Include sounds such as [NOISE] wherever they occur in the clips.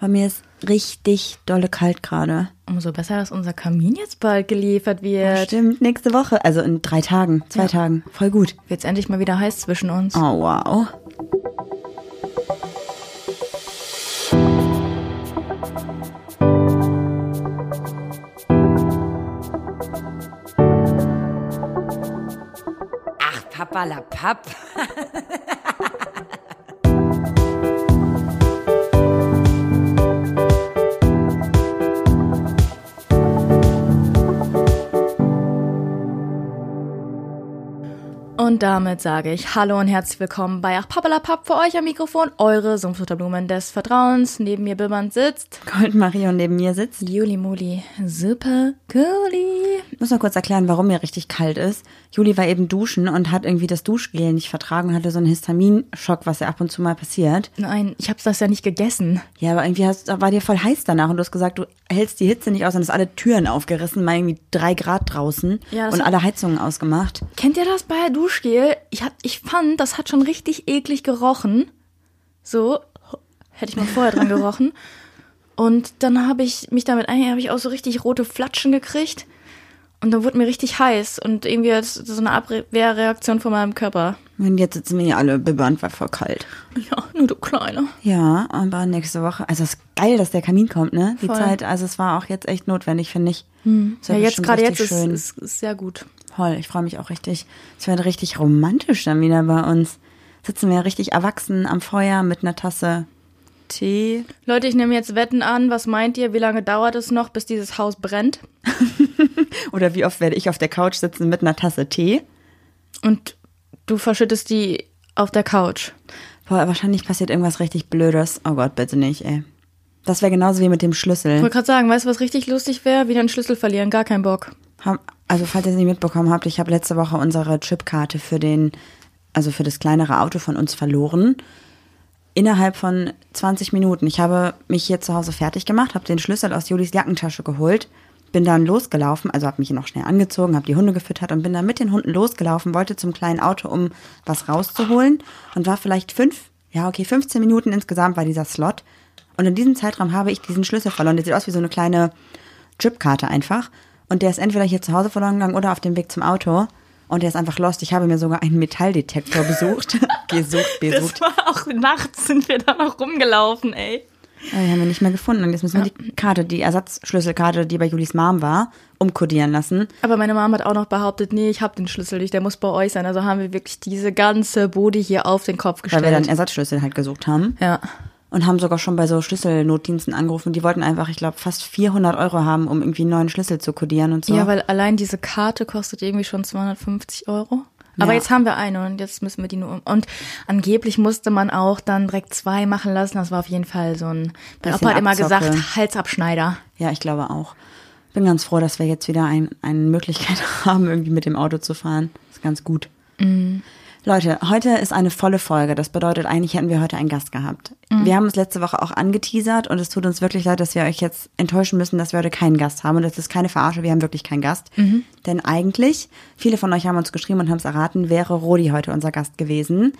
Bei mir ist richtig dolle kalt gerade. Umso besser, dass unser Kamin jetzt bald geliefert wird. Stimmt, nächste Woche. Also in drei Tagen, zwei Tagen. Voll gut. Wird's endlich mal wieder heiß zwischen uns. Oh, wow. Ach, Papa la Papp. [LAUGHS] Und damit sage ich Hallo und herzlich willkommen bei Ach Pappalapapp für euch am Mikrofon, eure Sumpfutterblumen des Vertrauens. Neben mir Bimmern sitzt Goldmarie und neben mir sitzt. Juli Muli, super girly. Ich muss noch kurz erklären, warum mir richtig kalt ist. Juli war eben duschen und hat irgendwie das Duschgel nicht vertragen und hatte so einen Histaminschock, was ja ab und zu mal passiert. Nein, ich hab's das ja nicht gegessen. Ja, aber irgendwie hast, war dir voll heiß danach und du hast gesagt, du hältst die Hitze nicht aus und hast alle Türen aufgerissen, mal irgendwie drei Grad draußen Ja, und alle Heizungen ausgemacht. Kennt ihr das bei Duschgel? Ich, hab, ich fand, das hat schon richtig eklig gerochen. So, hätte ich mal vorher dran [LAUGHS] gerochen. Und dann habe ich mich damit ein, habe ich auch so richtig rote Flatschen gekriegt. Und dann wurde mir richtig heiß und irgendwie so eine Abwehrreaktion von meinem Körper. Und jetzt sitzen wir hier alle bibbernd, weil voll kalt. Ja, nur du Kleine. Ja, aber nächste Woche, also es ist geil, dass der Kamin kommt, ne? Die Voll. Zeit, also es war auch jetzt echt notwendig, finde ich. Es Ja, jetzt gerade jetzt ist, schön. ist, ist sehr gut. Voll, ich freue mich auch richtig. Es wird richtig romantisch dann wieder bei uns. Sitzen wir richtig erwachsen am Feuer mit einer Tasse Tee. Leute, ich nehme jetzt Wetten an. Was meint ihr? Wie lange dauert es noch, bis dieses Haus brennt? [LAUGHS] Oder wie oft werde ich auf der Couch sitzen mit einer Tasse Tee? Und du verschüttest die auf der Couch. Boah, wahrscheinlich passiert irgendwas richtig Blödes. Oh Gott, bitte nicht, ey. Das wäre genauso wie mit dem Ich Schlüssel. wollte gerade sagen, weißt du, was richtig lustig wäre? Wieder einen Schlüssel verlieren, gar keinen Bock. Also, falls ihr es nicht mitbekommen habt, ich habe letzte Woche unsere Chipkarte für den, also für das kleinere Auto von uns verloren. Innerhalb von 20 Minuten. Ich habe mich hier zu Hause fertig gemacht, habe den Schlüssel aus Julis Jackentasche geholt, bin dann losgelaufen, also habe mich noch schnell angezogen, habe die Hunde gefüttert und bin dann mit den Hunden losgelaufen, wollte zum kleinen Auto, um was rauszuholen und war vielleicht fünf, ja okay, 15 Minuten insgesamt war dieser Slot. Und in diesem Zeitraum habe ich diesen Schlüssel verloren. Der sieht aus wie so eine kleine Chipkarte einfach. Und der ist entweder hier zu Hause verloren gegangen oder auf dem Weg zum Auto. Und der ist einfach lost. Ich habe mir sogar einen Metalldetektor besucht. [LAUGHS] gesucht, besucht. war auch nachts sind wir da noch rumgelaufen, ey. Aber die haben wir nicht mehr gefunden. Und jetzt müssen wir die Karte, die Ersatzschlüsselkarte, die bei Julis Mom war, umkodieren lassen. Aber meine Mama hat auch noch behauptet, nee, ich habe den Schlüssel nicht, der muss bei euch sein. Also haben wir wirklich diese ganze Bude hier auf den Kopf Weil gestellt. wir dann Ersatzschlüssel halt gesucht haben. ja. Und haben sogar schon bei so Schlüsselnotdiensten angerufen. Die wollten einfach, ich glaube, fast 400 Euro haben, um irgendwie einen neuen Schlüssel zu kodieren und so. ja, weil allein diese Karte kostet irgendwie schon 250 Euro. Aber Ja. jetzt haben wir eine und jetzt müssen wir die nur um. Und angeblich musste man auch dann direkt zwei machen lassen. Das war auf jeden Fall so ein. Mein Opa hat immer Abzocke. gesagt, Halsabschneider. Ja, ich glaube auch. Bin ganz froh, dass wir jetzt wieder ein, eine Möglichkeit [LAUGHS] haben, irgendwie mit dem Auto zu fahren. Ist ganz gut. Leute, heute ist eine volle Folge. Das bedeutet, eigentlich hätten wir heute einen Gast gehabt. Wir haben es letzte Woche auch angeteasert und es tut uns wirklich leid, dass wir euch jetzt enttäuschen müssen, dass wir heute keinen Gast haben. Und das ist keine Verarsche, wir haben wirklich keinen Gast. Denn eigentlich, viele von euch haben uns geschrieben und haben es erraten, wäre Rodi heute unser Gast gewesen.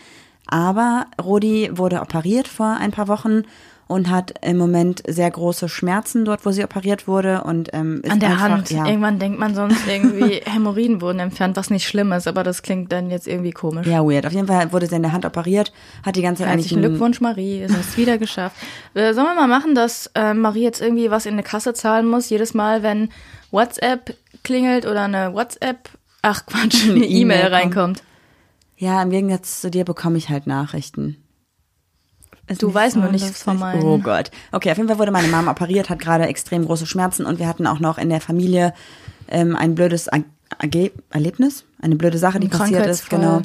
Aber Rodi wurde operiert vor ein paar Wochen und hat im Moment sehr große Schmerzen dort, wo sie operiert wurde. Und ähm, ist An der einfach, Hand. Ja, Irgendwann denkt man sonst irgendwie, [LAUGHS] Hämorrhoiden wurden entfernt, was nicht schlimm ist, aber das klingt dann jetzt irgendwie komisch. ja, weird. Auf jeden Fall wurde sie in der Hand operiert, hat die ganze Zeit eigentlich Herzlichen Glückwunsch, Marie. Es wieder geschafft. Äh, sollen wir mal machen, dass äh, Marie jetzt irgendwie was in eine Kasse zahlen muss, jedes Mal, wenn WhatsApp klingelt oder eine WhatsApp, ach Quatsch, eine E-Mail kommt. reinkommt. Ja, im Gegensatz zu dir bekomme ich halt Nachrichten. Du nicht weißt so nur nichts von meinen. Oh Gott. Okay, auf jeden Fall wurde meine Mama operiert, hat gerade extrem große Schmerzen und wir hatten auch noch in der Familie ähm, ein blödes Erlebnis, eine blöde Sache, die passiert ist. Genau.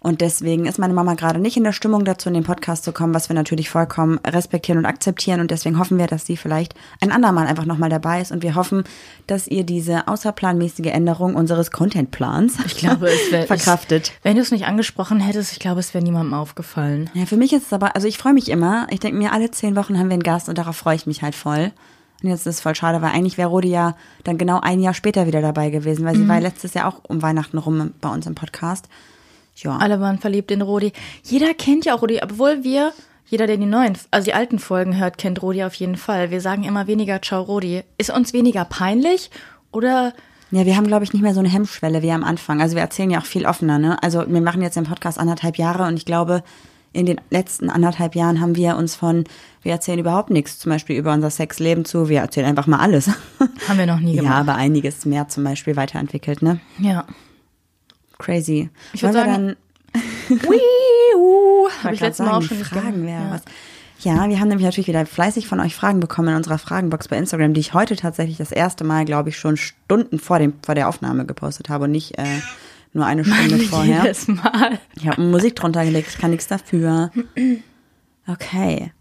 Und deswegen ist meine Mama gerade nicht in der Stimmung dazu, in den Podcast zu kommen, was wir natürlich vollkommen respektieren und akzeptieren. Und deswegen hoffen wir, dass sie vielleicht ein andermal einfach nochmal dabei ist. Und wir hoffen, dass ihr diese außerplanmäßige Änderung unseres Contentplans Ich glaube, es wäre [LAUGHS] verkraftet. Ich, wenn du es nicht angesprochen hättest, ich glaube, es wäre niemandem aufgefallen. Ja, für mich ist es aber, also ich freue mich immer. Ich denke mir, alle zehn Wochen haben wir einen Gast und darauf freue ich mich halt voll. Und jetzt ist es voll schade, weil eigentlich wäre Rodi ja dann genau ein Jahr später wieder dabei gewesen, weil sie war ja letztes Jahr auch um Weihnachten rum bei uns im Podcast. Ja. Alle waren verliebt in Rodi. Jeder kennt ja auch Rodi, obwohl wir Jeder, der die neuen, also die alten Folgen hört, kennt Rodi auf jeden Fall. Wir sagen immer weniger Ciao Rodi. Ist uns weniger peinlich oder Ja, wir haben, glaube ich, nicht mehr so eine Hemmschwelle wie am Anfang. Also wir erzählen ja auch viel offener, ne? Also wir machen jetzt den Podcast anderthalb Jahre und ich glaube, in den letzten anderthalb Jahren haben wir uns von, wir erzählen überhaupt nichts, zum Beispiel über unser Sexleben zu, wir erzählen einfach mal alles. haben wir noch nie [LAUGHS] ja, gemacht? aber einiges mehr zum Beispiel weiterentwickelt, ne? Ja. Crazy. Ich würd Wollen wir sagen, dann [LAUGHS] habe ich letztes Mal auch schon Fragen wäre ja. was. Ja, wir haben nämlich natürlich wieder fleißig von euch Fragen bekommen in unserer Fragenbox bei Instagram, die ich heute tatsächlich das erste Mal, glaube ich, schon Stunden vor, dem, vor der Aufnahme gepostet habe und nicht äh, nur eine Stunde [LAUGHS] vorher. Jedes Mal. Ich habe Musik drunter gelegt, ich kann nichts dafür. Okay.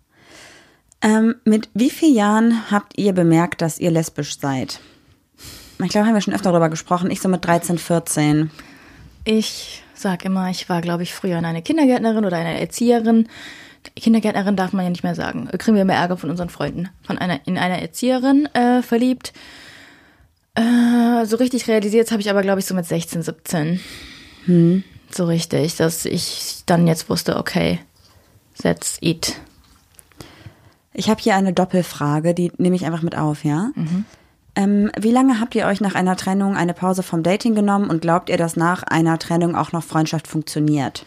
Ähm, mit wie vielen Jahren habt ihr bemerkt, dass ihr lesbisch seid? Ich glaube, haben wir schon öfter darüber gesprochen. Ich so mit 13, 14. Ich sag immer, ich war, glaube ich, früher in eine Kindergärtnerin oder eine Erzieherin. Kindergärtnerin darf man ja nicht mehr sagen. Kriegen wir immer Ärger von unseren Freunden. Von einer, in eine Erzieherin äh, verliebt. Äh, so richtig realisiert habe ich aber, glaube ich, so mit 16, 17. So richtig, dass ich dann jetzt wusste, okay, that's it. Ich habe hier eine Doppelfrage, die nehme ich einfach mit auf, ja? Ähm, wie lange habt ihr euch nach einer Trennung eine Pause vom Dating genommen und glaubt ihr, dass nach einer Trennung auch noch Freundschaft funktioniert?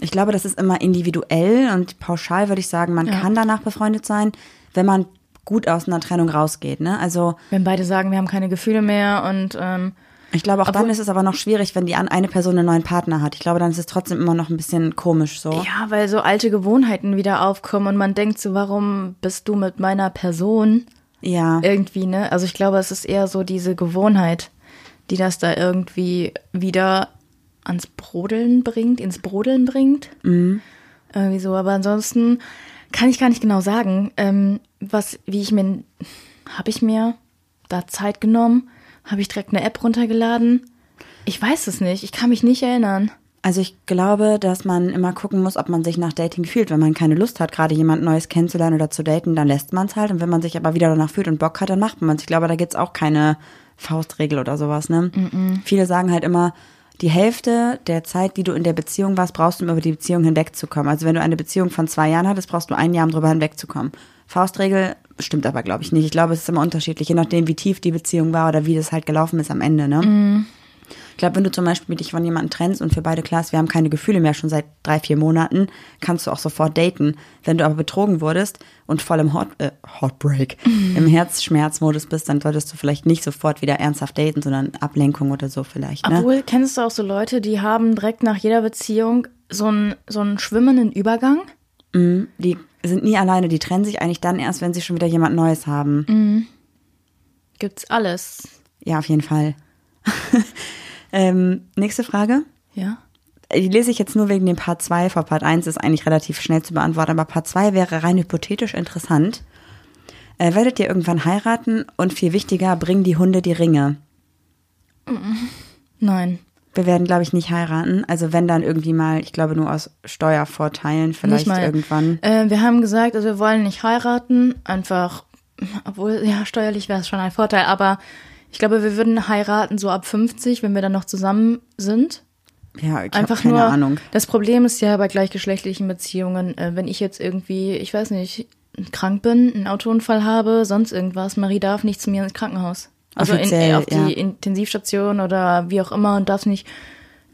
Ich glaube, das ist immer individuell und pauschal würde ich sagen, man Ja. kann danach befreundet sein, wenn man gut aus einer Trennung rausgeht. Ne? Also Wenn beide sagen, wir haben keine Gefühle mehr und ähm, ich glaube, auch dann ist es aber noch schwierig, wenn die eine Person einen neuen Partner hat. Ich glaube, dann ist es trotzdem immer noch ein bisschen komisch so. Ja, weil so alte Gewohnheiten wieder aufkommen und man denkt so, warum bist du mit meiner Person Ja. irgendwie, ne? Also ich glaube, es ist eher so diese Gewohnheit, die das da irgendwie wieder ans Brodeln bringt, ins Brodeln bringt. Irgendwie so. Aber ansonsten kann ich gar nicht genau sagen, ähm, was, wie ich mir, habe ich mir da Zeit genommen? Habe ich direkt eine App runtergeladen? Ich weiß es nicht. Ich kann mich nicht erinnern. Also ich glaube, dass man immer gucken muss, ob man sich nach Dating fühlt. Wenn man keine Lust hat, gerade jemand Neues kennenzulernen oder zu daten, dann lässt man es halt. Und wenn man sich aber wieder danach fühlt und Bock hat, dann macht man es. Ich glaube, da gibt's auch keine Faustregel oder sowas. Ne? Viele sagen halt immer, die Hälfte der Zeit, die du in der Beziehung warst, brauchst du, um über die Beziehung hinwegzukommen. Also wenn du eine Beziehung von zwei Jahren hattest, brauchst du ein Jahr, um drüber hinwegzukommen. Faustregel stimmt aber, glaube ich, nicht. Ich glaube, es ist immer unterschiedlich, je nachdem, wie tief die Beziehung war oder wie das halt gelaufen ist am Ende. Ne? Ich glaube, wenn du zum Beispiel dich von jemandem trennst und für beide klar ist, wir haben keine Gefühle mehr schon seit drei, vier Monaten, kannst du auch sofort daten. Wenn du aber betrogen wurdest und voll im Hot, äh, Heartbreak, [LAUGHS] im Herzschmerzmodus bist, dann solltest du vielleicht nicht sofort wieder ernsthaft daten, sondern Ablenkung oder so vielleicht. Ne? Obwohl, kennst du auch so Leute, die haben direkt nach jeder Beziehung so einen, so einen schwimmenden Übergang? Die sind nie alleine, die trennen sich eigentlich dann erst, wenn sie schon wieder jemand Neues haben. Gibt's alles. Ja, auf jeden Fall. [LAUGHS] ähm, nächste Frage. Ja. Die lese ich jetzt nur wegen dem Part 2. Vor Part 1 ist eigentlich relativ schnell zu beantworten, aber Part 2 wäre rein hypothetisch interessant. Äh, werdet ihr irgendwann heiraten und viel wichtiger, bringen die Hunde die Ringe? Nein. Wir werden, glaube ich, nicht heiraten. Also wenn dann irgendwie mal, ich glaube nur aus Steuervorteilen vielleicht irgendwann. Äh, wir haben gesagt, also wir wollen nicht heiraten, einfach, obwohl, ja, steuerlich wäre es schon ein Vorteil, aber ich glaube, wir würden heiraten so ab 50, wenn wir dann noch zusammen sind. Ja, ich habe Einfach keine nur, Ahnung. das Problem ist ja bei gleichgeschlechtlichen Beziehungen, äh, wenn ich jetzt irgendwie, ich weiß nicht, krank bin, einen Autounfall habe, sonst irgendwas, Marie darf nicht zu mir ins Krankenhaus. Also in, auf die ja. Intensivstation oder wie auch immer und darf nicht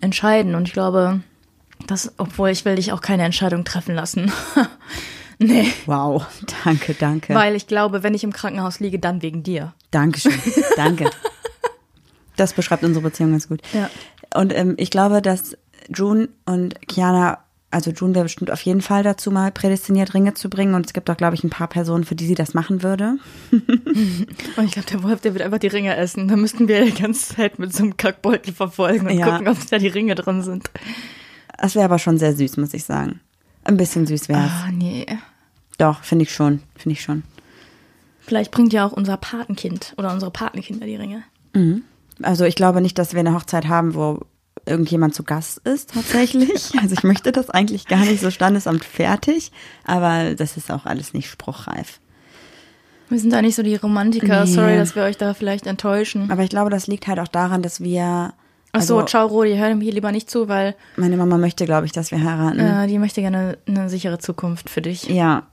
entscheiden. Und ich glaube, das, obwohl ich will dich auch keine Entscheidung treffen lassen. [LAUGHS] nee. Wow, danke, danke. Weil ich glaube, wenn ich im Krankenhaus liege, dann wegen dir. Dankeschön, danke. [LAUGHS] Das beschreibt unsere Beziehung ganz gut. Ja. Und ähm, ich glaube, dass June und Kiana, also June wäre bestimmt auf jeden Fall dazu mal prädestiniert, Ringe zu bringen. Und es gibt auch, glaube ich, ein paar Personen, für die sie das machen würde. [LAUGHS] Und ich glaube, der Wolf, der wird einfach die Ringe essen. Da müssten wir die ganze Zeit mit so einem Kackbeutel verfolgen und Ja. gucken, ob da die Ringe drin sind. Das wäre aber schon sehr süß, muss ich sagen. Ein bisschen süß wäre es. Ah, nee. Doch, finde ich schon, finde ich schon. Vielleicht bringt ja auch unser Patenkind oder unsere Patenkinder die Ringe. Also ich glaube nicht, dass wir eine Hochzeit haben, wo irgendjemand zu Gast ist tatsächlich. [LAUGHS] Also ich möchte das eigentlich gar nicht so Standesamt fertig, aber das ist auch alles nicht spruchreif. Wir sind da nicht so die Romantiker. Nee. Sorry, dass wir euch da vielleicht enttäuschen. Aber ich glaube, das liegt halt auch daran, dass wir Ach so, Also- ciao Rodi, hör mir hier lieber nicht zu, weil Meine Mama möchte, glaube ich, dass wir heiraten. äh, die möchte gerne eine sichere Zukunft für dich. Ja.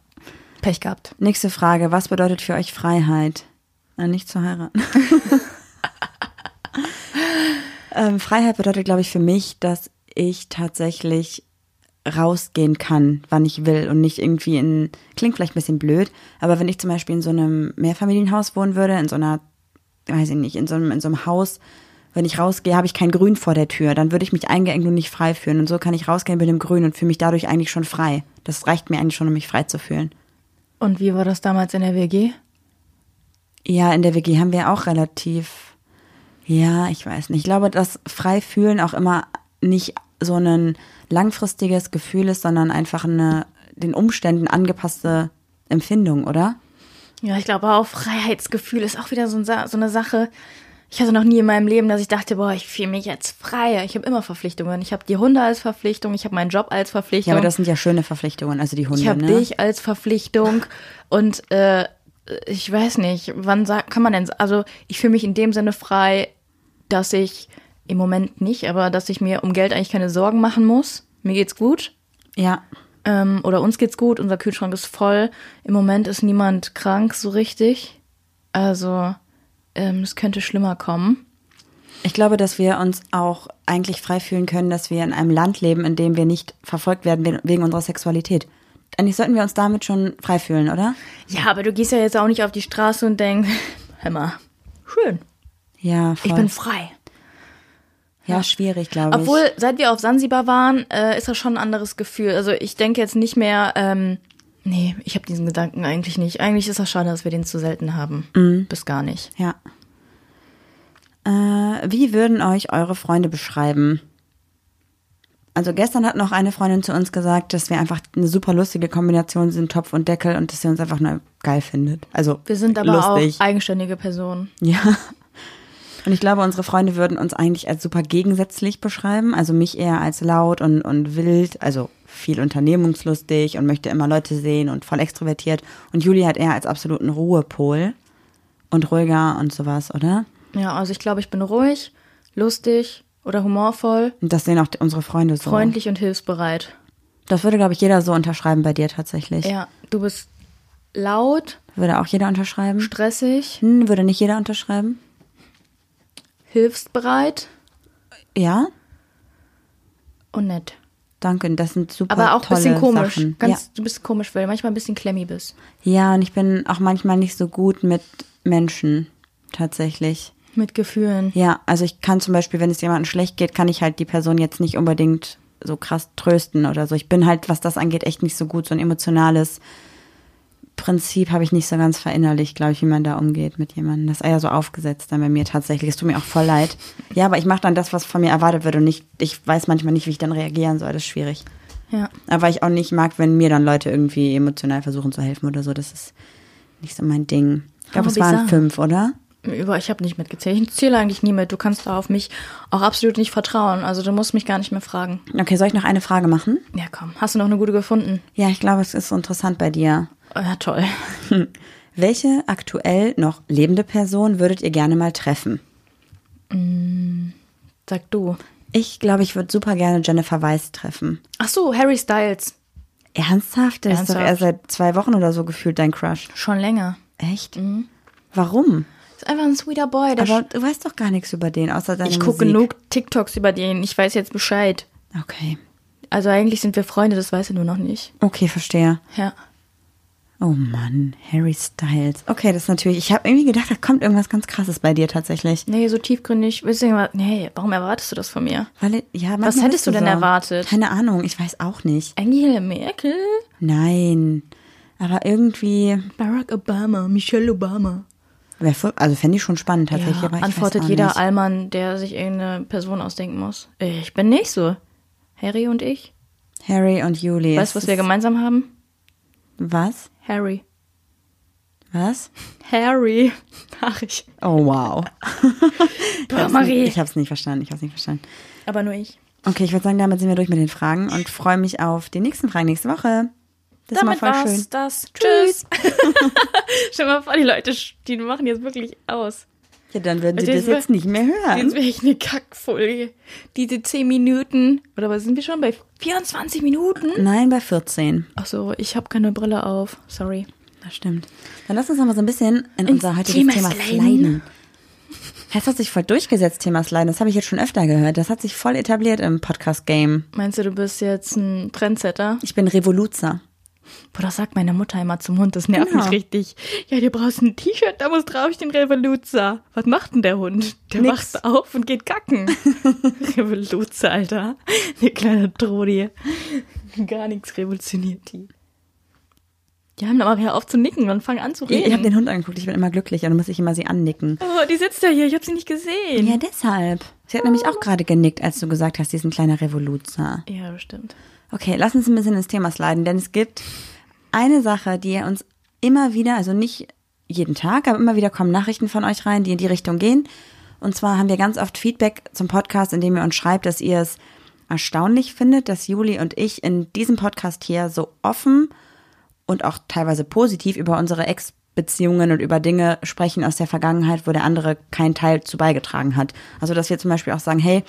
Pech gehabt. Nächste Frage. Was bedeutet für euch Freiheit? Äh, nicht zu heiraten. [LAUGHS] ähm, Freiheit bedeutet, glaube ich, für mich, dass ich tatsächlich rausgehen kann, wann ich will und nicht irgendwie in, klingt vielleicht ein bisschen blöd, aber wenn ich zum Beispiel in so einem Mehrfamilienhaus wohnen würde, in so einer, weiß ich nicht, in so einem, in so einem Haus, wenn ich rausgehe, habe ich kein Grün vor der Tür, dann würde ich mich eingeengt und nicht frei fühlen. Und so kann ich rausgehen mit dem Grün und fühle mich dadurch eigentlich schon frei. Das reicht mir eigentlich schon, um mich frei zu fühlen. Und wie war das damals in der WG? Ja, in der WG haben wir auch relativ, ja, ich weiß nicht. Ich glaube, dass frei fühlen auch immer nicht so ein langfristiges Gefühl ist, sondern einfach eine den Umständen angepasste Empfindung, oder? Ja, ich glaube auch, Freiheitsgefühl ist auch wieder so, ein so eine Sache. Ich hatte noch nie in meinem Leben, dass ich dachte, boah, ich fühle mich jetzt frei. Ich habe immer Verpflichtungen. Ich habe die Hunde als Verpflichtung, ich habe meinen Job als Ja, Verpflichtung. aber das sind ja schöne Verpflichtungen, also die Hunde, ich habe ne? dich als Verpflichtung und äh, ich weiß nicht, wann sagt, kann man denn, also ich fühle mich in dem Sinne frei, dass ich im Moment nicht, aber dass ich mir um Geld eigentlich keine Sorgen machen muss. Mir geht's gut. Ja, Ähm, oder uns geht's gut, unser Kühlschrank ist voll. Im Moment ist niemand krank so richtig. Also ähm, es könnte schlimmer kommen. ich glaube, dass wir uns auch eigentlich frei fühlen können, dass wir in einem Land leben, in dem wir nicht verfolgt werden we- wegen unserer Sexualität. Eigentlich sollten wir uns damit schon frei fühlen, oder? Ja, aber du gehst ja jetzt auch nicht auf die Straße und denkst, [LAUGHS] hör mal, schön, Ja, voll. ich bin frei. ja, schwierig, glaube ich. Obwohl, seit wir auf Sansibar waren, äh, ist das schon ein anderes Gefühl. Also ich denke jetzt nicht mehr, ähm, nee, ich habe diesen Gedanken eigentlich nicht. Eigentlich ist das schade, dass wir den zu selten haben. Bis gar nicht. Ja. Äh, wie würden euch eure Freunde beschreiben? Also gestern hat noch eine Freundin zu uns gesagt, dass wir einfach eine super lustige Kombination sind, Topf und Deckel, und dass sie uns einfach nur geil findet. Also Wir sind aber lustig. auch eigenständige Personen. Ja. Und ich glaube, unsere Freunde würden uns eigentlich als super gegensätzlich beschreiben. Also mich eher als laut und, und wild, also viel unternehmungslustig und möchte immer Leute sehen und voll extrovertiert. Und Juli hat eher als absoluten Ruhepol und ruhiger und sowas, oder? Ja, also ich glaube, ich bin ruhig, lustig oder humorvoll, Und das sehen auch unsere Freunde so. freundlich und hilfsbereit. Das würde, glaube ich, jeder so unterschreiben bei dir tatsächlich. Ja, du bist laut, Würde auch jeder unterschreiben? stressig, Hm, würde nicht jeder unterschreiben? hilfsbereit Ja? und nett. Danke, das sind super Aber auch ein bisschen komisch. Sachen. Ganz, Du bist komisch, weil du manchmal ein bisschen klemmy bist. Ja. ja, und ich bin auch manchmal nicht so gut mit Menschen, tatsächlich. Mit Gefühlen. Ja, also ich kann zum Beispiel, wenn es jemandem schlecht geht, kann ich halt die Person jetzt nicht unbedingt so krass trösten oder so. Ich bin halt, was das angeht, echt nicht so gut. So ein emotionales Prinzip habe ich nicht so ganz verinnerlicht, glaube ich, wie man da umgeht mit jemandem. Das ist eher so aufgesetzt dann bei mir tatsächlich. Es tut mir auch voll leid. Ja, aber ich mache dann das, was von mir erwartet wird und nicht, ich weiß manchmal nicht, wie ich dann reagieren soll. Das ist schwierig. Ja. Aber ich auch nicht mag, wenn mir dann Leute irgendwie emotional versuchen zu helfen oder so. Das ist nicht so mein Ding. Ich glaube, es waren fünf, oder? Über, ich habe nicht mitgezählt. Ich zähle eigentlich nie mit. Du kannst da auf mich auch absolut nicht vertrauen. Also du musst mich gar nicht mehr fragen. Okay, soll ich noch eine Frage machen? Ja, komm. Hast du noch eine gute gefunden? Ja, ich glaube, es ist so interessant bei dir. Oh, ja, toll. [LAUGHS] Welche aktuell noch lebende Person würdet ihr gerne mal treffen? Sag du. Ich glaube, ich würde super gerne Jennifer Weiss treffen. Ach so, Harry Styles. Ernsthaft? Das ist doch Ernsthaft? erst seit zwei Wochen oder so gefühlt dein Crush. Schon länger. Echt? Warum? Ist einfach ein sweeter Boy. Der Aber du weißt doch gar nichts über den, außer deine ich gucke genug TikToks über den. Ich weiß jetzt Bescheid. Okay. Also eigentlich sind wir Freunde, das weiß er nur noch nicht. Okay, verstehe. Ja. Oh Mann, Harry Styles. Okay, das ist natürlich. Ich habe irgendwie gedacht, da kommt irgendwas ganz Krasses bei dir tatsächlich. Nee, so tiefgründig. Willst du Nee, warum erwartest du das von mir? Weil, ja, Was hättest du denn so. erwartet? Keine Ahnung, ich weiß auch nicht. Angela Merkel? Nein. Aber irgendwie. Barack Obama, Michelle Obama. Also fände ich schon spannend tatsächlich. Ja, antwortet jeder nicht. Allmann, der sich irgendeine Person ausdenken muss. Ich bin nicht so. Harry und ich. Harry und Julie. Weißt du, was wir gemeinsam haben? Was? Harry. Was? Harry. [LAUGHS] Ach, ich. Oh wow. [LAUGHS] Boah, Marie. Ich habe es nicht verstanden. Ich habe es nicht verstanden. Aber nur ich. Okay, ich würde sagen, damit sind wir durch mit den Fragen und freue mich auf die nächsten Fragen nächste Woche. Das Damit voll war's schön. das. Tschüss. [LAUGHS] Stell mal vor, die Leute, die machen jetzt wirklich aus. Ja, dann würden sie Das das jetzt nicht mehr hören. Jetzt wäre ich eine Kackfolge. Diese 10 Minuten. Oder was sind wir schon bei 24 Minuten? Nein, bei 14. Ach so, ich habe keine Brille auf. Sorry. Das stimmt. Dann lass uns noch mal so ein bisschen in unser heutiges Thema Thema sliden. Das hat sich voll durchgesetzt, Thema Sliden. Das habe ich jetzt schon öfter gehört. Das hat sich voll etabliert im Podcast-Game. Meinst du, du bist jetzt ein Trendsetter? Ich bin Revoluzer. Boah, das sagt meine Mutter immer zum Hund. Das nervt Genau. mich richtig. Ja, du brauchst ein T-Shirt, da muss drauf stehen Revoluzer. Was macht denn der Hund? Der Nix. wacht auf und geht kacken. [LAUGHS] Revoluzer, Alter. Die kleine Trodi. Gar nichts revolutioniert die. Die haben aber hör auf zu nicken und fangen an zu Ich, reden. ich habe den Hund angeguckt, ich bin immer glücklich und dann muss ich immer sie annicken. oh, die sitzt da hier, ich habe sie nicht gesehen. Ja, deshalb. Sie hat nämlich auch gerade genickt, als du gesagt hast, sie ist ein kleiner Revoluzer. Ja, bestimmt. Okay, lass uns ein bisschen ins Thema sliden, denn es gibt eine Sache, die uns immer wieder, also nicht jeden Tag, aber immer wieder kommen Nachrichten von euch rein, die in die Richtung gehen. Und zwar haben wir ganz oft Feedback zum Podcast, in dem ihr uns schreibt, dass ihr es erstaunlich findet, dass Juli und ich in diesem Podcast hier so offen und auch teilweise positiv über unsere Ex-Beziehungen und über Dinge sprechen aus der Vergangenheit, wo der andere keinen Teil zu beigetragen hat. Also, dass wir zum Beispiel auch sagen, hey,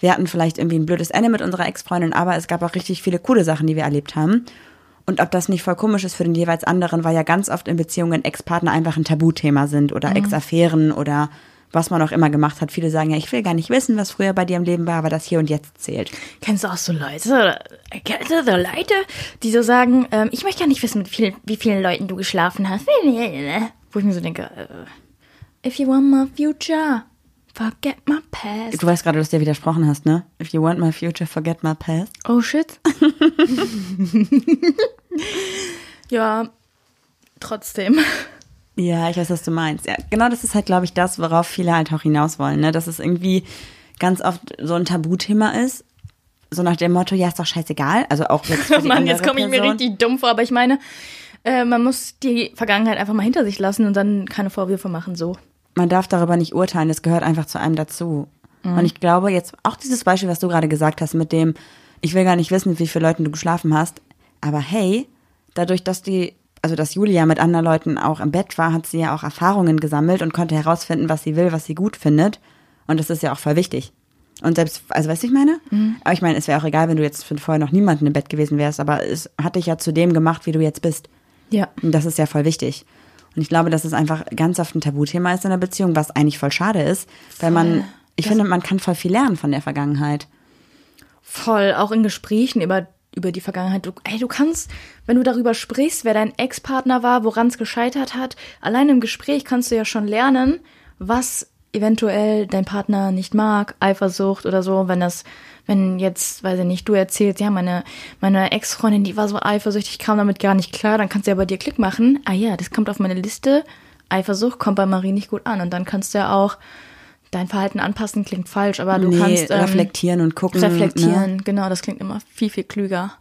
wir hatten vielleicht irgendwie ein blödes Ende mit unserer Ex-Freundin, aber es gab auch richtig viele coole Sachen, die wir erlebt haben. Und ob das nicht voll komisch ist für den jeweils anderen, weil ja ganz oft in Beziehungen Ex-Partner einfach ein Tabuthema sind oder Ex-Affären oder was man auch immer gemacht hat. Viele sagen ja, ich will gar nicht wissen, was früher bei dir im Leben war, aber das hier und jetzt zählt. Kennst du auch so Leute, kennst du so Leute, die so sagen, ähm, ich möchte gar nicht wissen, mit viel, wie vielen Leuten du geschlafen hast. [LAUGHS] Wo ich mir so denke, äh, if you want my future, forget my past. Du weißt gerade, dass du dir widersprochen hast, ne? If you want my future, forget my past. Oh shit. [LAUGHS] ja, trotzdem. Ja, ich weiß, was du meinst. Ja, genau das ist halt, glaube ich, das, worauf viele halt auch hinaus wollen, ne? Dass es irgendwie ganz oft so ein Tabuthema ist. So nach dem Motto, ja, ist doch scheißegal. Also auch jetzt für [LAUGHS] die Mann, jetzt komme ich mir richtig dumm vor, aber ich meine, äh, man muss die Vergangenheit einfach mal hinter sich lassen und dann keine Vorwürfe machen, so. Man darf darüber nicht urteilen, das gehört einfach zu einem dazu. Und ich glaube jetzt, auch dieses Beispiel, was du gerade gesagt hast, mit dem, ich will gar nicht wissen, wie vielen Leuten du geschlafen hast, aber hey, dadurch, dass die, also dass Julia mit anderen Leuten auch im Bett war, hat sie ja auch Erfahrungen gesammelt und konnte herausfinden, was sie will, was sie gut findet. Und das ist ja auch voll wichtig. Und selbst, also weißt du, ich meine? Aber ich meine, es wäre auch egal, wenn du jetzt vorher noch niemanden im Bett gewesen wärst, aber es hat dich ja zu dem gemacht, wie du jetzt bist. Ja. Und das ist ja voll wichtig. Und ich glaube, dass es einfach ganz oft ein Tabuthema ist in der Beziehung, was eigentlich voll schade ist, weil man, ich finde, man kann voll viel lernen von der Vergangenheit. Voll, auch in Gesprächen über, über die Vergangenheit. Du, ey, du kannst, wenn du darüber sprichst, wer dein Ex-Partner war, woran es gescheitert hat, allein im Gespräch kannst du ja schon lernen, was eventuell dein Partner nicht mag, Eifersucht oder so, wenn das, wenn jetzt, weiß ich nicht, du erzählst, ja, meine, meine Ex-Freundin, die war so eifersüchtig, kam damit gar nicht klar, dann kannst du ja bei dir Klick machen, ah ja, das kommt auf meine Liste, Eifersucht kommt bei Marie nicht gut an und dann kannst du ja auch dein Verhalten anpassen, klingt falsch, aber du nee, kannst ähm, reflektieren und gucken. Ne? reflektieren, genau, das klingt immer viel, viel klüger.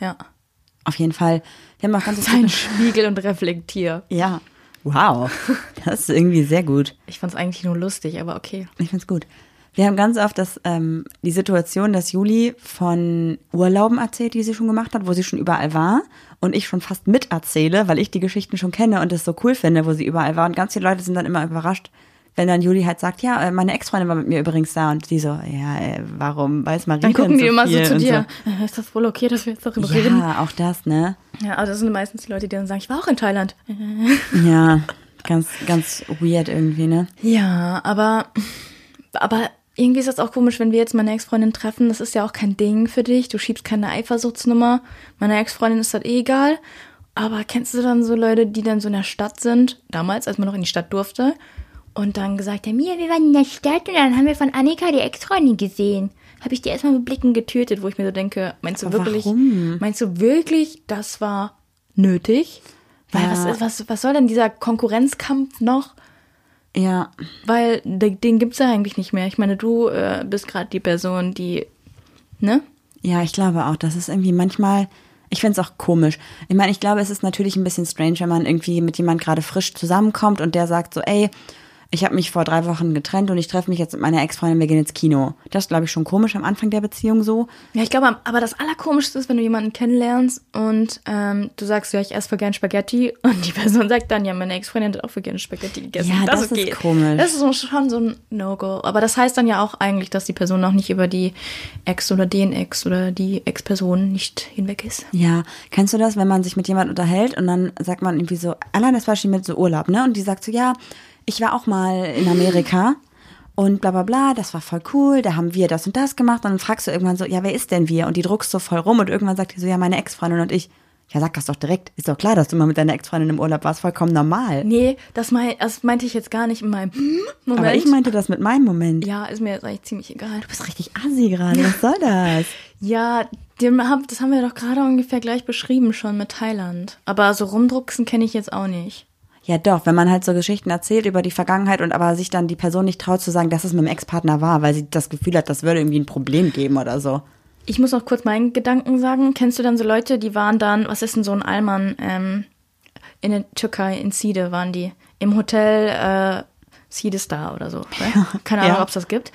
Ja. Auf jeden Fall. Wir haben auch ganz Dein Spiegel und reflektier. Ja. Wow. Das ist irgendwie sehr gut. Ich fand's eigentlich nur lustig, aber okay. Ich find's gut. Wir haben ganz oft das, ähm, die Situation, dass Juli von Urlauben erzählt, die sie schon gemacht hat, wo sie schon überall war und ich schon fast miterzähle, weil ich die Geschichten schon kenne und es so cool finde, wo sie überall war. Und ganz viele Leute sind dann immer überrascht, wenn dann Juli halt sagt, ja, äh, meine Ex-Freundin war mit mir übrigens da und die so, ja, äh, warum weiß Marie Dann gucken denn die so immer so zu dir. Äh, Ist das wohl okay, dass wir jetzt darüber reden? Ja, auch das, ne? Ja, aber das sind meistens die Leute, die dann sagen, ich war auch in Thailand. [LAUGHS] Ja, ganz, ganz weird irgendwie, ne? Ja, aber, aber irgendwie ist das auch komisch, wenn wir jetzt meine Ex-Freundin treffen. Das ist ja auch kein Ding für dich. Du schiebst keine Eifersuchtsnummer. Meiner Ex-Freundin ist das eh egal. Aber kennst du dann so Leute, die dann so in der Stadt sind, damals, als man noch in die Stadt durfte, und dann gesagt haben, ja, wir waren in der Stadt und dann haben wir von Annika die Ex-Freundin gesehen. Habe ich die erstmal mit Blicken getötet, wo ich mir so denke, meinst du Aber wirklich, warum? meinst du wirklich, das war nötig? Weil Ja. was, was, was soll denn dieser Konkurrenzkampf noch? Ja, Weil den, den gibt's ja eigentlich nicht mehr. Ich meine, du äh, bist gerade die Person, die, ne? Ja, ich glaube auch. Das ist irgendwie manchmal, ich finde es auch komisch. Ich meine, ich glaube, es ist natürlich ein bisschen strange, wenn man irgendwie mit jemand gerade frisch zusammenkommt und der sagt so, ey, ich habe mich vor drei Wochen getrennt und ich treffe mich jetzt mit meiner Ex-Freundin, wir gehen ins Kino. Das ist, glaube ich, schon komisch am Anfang der Beziehung so. Ja, ich glaube, aber das Allerkomischste ist, wenn du jemanden kennenlernst und ähm, du sagst, ja, ich esse voll gern Spaghetti [LAUGHS] und die Person sagt dann, ja, meine Ex-Freundin hat auch voll gerne Spaghetti gegessen. Ja, das ist geht. komisch. Das ist schon so ein No-Go. Aber das heißt dann ja auch eigentlich, dass die Person noch nicht über die Ex oder den Ex oder die Ex-Person nicht hinweg ist. Ja, kennst du das, wenn man sich mit jemandem unterhält und dann sagt man irgendwie so, allein das Beispiel mit so Urlaub, ne? Und die sagt so, ja, ich war auch mal in Amerika und bla bla bla, das war voll cool, da haben wir das und das gemacht. Und dann fragst du irgendwann so, ja, wer ist denn wir? Und die druckst so voll rum und irgendwann sagt die so, ja, meine Ex-Freundin und ich. Ja, sag das doch direkt. Ist doch klar, dass du mal mit deiner Ex-Freundin im Urlaub warst, vollkommen normal. Nee, das, mein, das meinte ich jetzt gar nicht in meinem Moment. Aber ich meinte das mit meinem Moment. ja, ist mir jetzt eigentlich ziemlich egal. Du bist richtig assi gerade, was soll das? Ja, das haben wir doch gerade ungefähr gleich beschrieben schon mit Thailand. Aber so rumdrucksen kenne ich jetzt auch nicht. Ja, doch, wenn man halt so Geschichten erzählt über die Vergangenheit und aber sich dann die Person nicht traut zu sagen, dass es mit dem Ex-Partner war, weil sie das Gefühl hat, das würde irgendwie ein Problem geben oder so. Ich muss noch kurz meinen Gedanken sagen. Kennst du dann so Leute, die waren dann, was ist denn so ein Allmann, ähm, in der Türkei, in Side waren die, im Hotel äh, Side Star oder so. Ne? [LAUGHS] Keine Ahnung, Ja. ob es das gibt.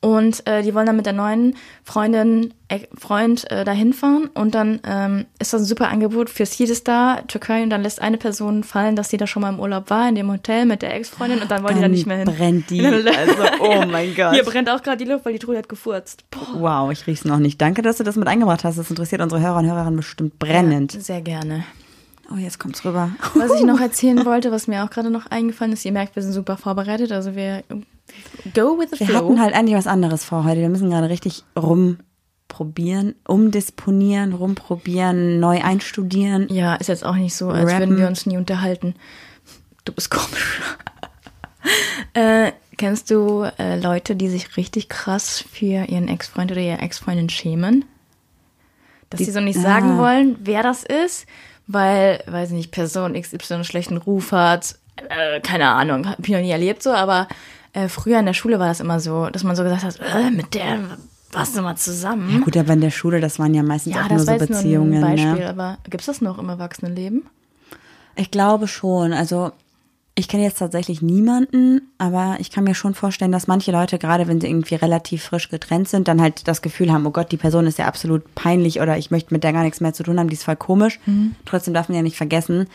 Und äh, die wollen dann mit der neuen Freundin, äh, Freund äh, dahin fahren und dann ähm, ist das ein super Angebot für Side Star, Türkei und dann lässt eine Person fallen, dass sie da schon mal im Urlaub war, in dem Hotel mit der Ex-Freundin und dann wollen die da Dann nicht mehr hin. brennt die. [LAUGHS] Dann- Also, oh [LAUGHS] mein Gott. Hier brennt auch gerade die Luft, weil die Trude hat gefurzt. Boah. Wow, ich riech's noch nicht. Danke, dass du das mit eingebracht hast. Das interessiert unsere Hörer und Hörerinnen bestimmt brennend. Sehr gerne. Oh, jetzt kommt's rüber. Was ich noch [LAUGHS] erzählen wollte, was mir auch gerade noch eingefallen ist, ihr merkt, wir sind super vorbereitet, also wir go with the Wir flow. hatten halt eigentlich was anderes vor heute. Wir müssen gerade richtig rumprobieren, umdisponieren, rumprobieren, neu einstudieren. ja, ist jetzt auch nicht so, als Rappen. würden wir uns nie unterhalten. Du bist komisch. [LAUGHS] äh, kennst du äh, Leute, die sich richtig krass für ihren Ex-Freund oder ihre Ex-Freundin schämen? Dass Die- sie so nicht sagen Ah. wollen, wer das ist, weil, weiß nicht, Person XY einen schlechten Ruf hat. Äh, keine Ahnung, hab ich noch nie erlebt so, aber äh, früher in der Schule war das immer so, dass man so gesagt hat, äh, mit der warst du mal zusammen. Ja, gut, aber in der Schule, das waren ja meistens Ja, auch nur das so war jetzt nur Beziehungen. ein Beispiel, ne? aber gibt's das noch im Erwachsenenleben? Ich glaube schon. Also ich kenne jetzt tatsächlich niemanden, aber ich kann mir schon vorstellen, dass manche Leute, gerade wenn sie irgendwie relativ frisch getrennt sind, dann halt das Gefühl haben, oh Gott, die Person ist ja absolut peinlich oder ich möchte mit der gar nichts mehr zu tun haben, die ist voll komisch. Trotzdem darf man ja nicht vergessen,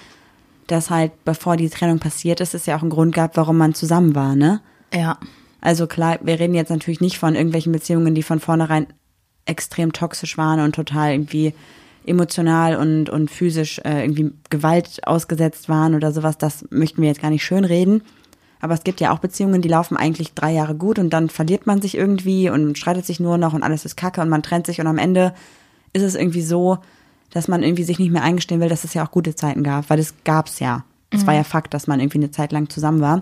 dass halt, bevor die Trennung passiert ist, es ja auch einen Grund gab, warum man zusammen war, ne? Ja. Also klar, wir reden jetzt natürlich nicht von irgendwelchen Beziehungen, die von vornherein extrem toxisch waren und total irgendwie emotional und, und physisch äh, irgendwie Gewalt ausgesetzt waren oder sowas. Das möchten wir jetzt gar nicht schön reden. Aber es gibt ja auch Beziehungen, die laufen eigentlich drei Jahre gut und dann verliert man sich irgendwie und streitet sich nur noch und alles ist kacke und man trennt sich und am Ende ist es irgendwie so, dass man irgendwie sich nicht mehr eingestehen will, dass es ja auch gute Zeiten gab, weil es gab's ja. Es war ja Fakt, dass man irgendwie eine Zeit lang zusammen war.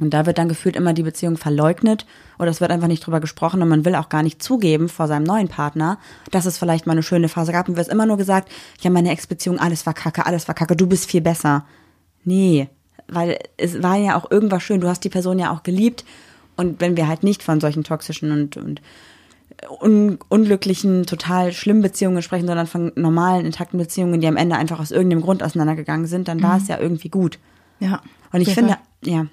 Und da wird dann gefühlt immer die Beziehung verleugnet oder es wird einfach nicht drüber gesprochen und man will auch gar nicht zugeben vor seinem neuen Partner, dass es vielleicht mal eine schöne Phase gab und wird immer nur gesagt, ja, meine Ex-Beziehung, alles war kacke, alles war kacke, du bist viel besser. Nee, weil es war ja auch irgendwas schön, du hast die Person ja auch geliebt und wenn wir halt nicht von solchen toxischen und, und un unglücklichen, total schlimmen Beziehungen sprechen, sondern von normalen, intakten Beziehungen, die am Ende einfach aus irgendeinem Grund auseinandergegangen sind, dann war es ja irgendwie gut. Ja. Und ich finde, Fall. ja,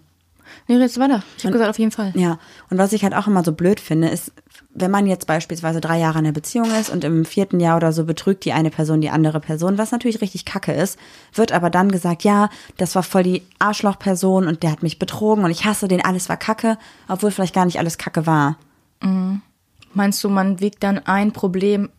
Nee, jetzt weiter. Ich habe gesagt, auf jeden Fall. ja, und was ich halt auch immer so blöd finde, ist, wenn man jetzt beispielsweise drei Jahre in einer Beziehung ist und im vierten Jahr oder so betrügt die eine Person die andere Person, was natürlich richtig kacke ist, wird aber dann gesagt, ja, das war voll die Arschlochperson und der hat mich betrogen und ich hasse den, alles war kacke, obwohl vielleicht gar nicht alles kacke war. Meinst du, man wiegt dann ein Problem,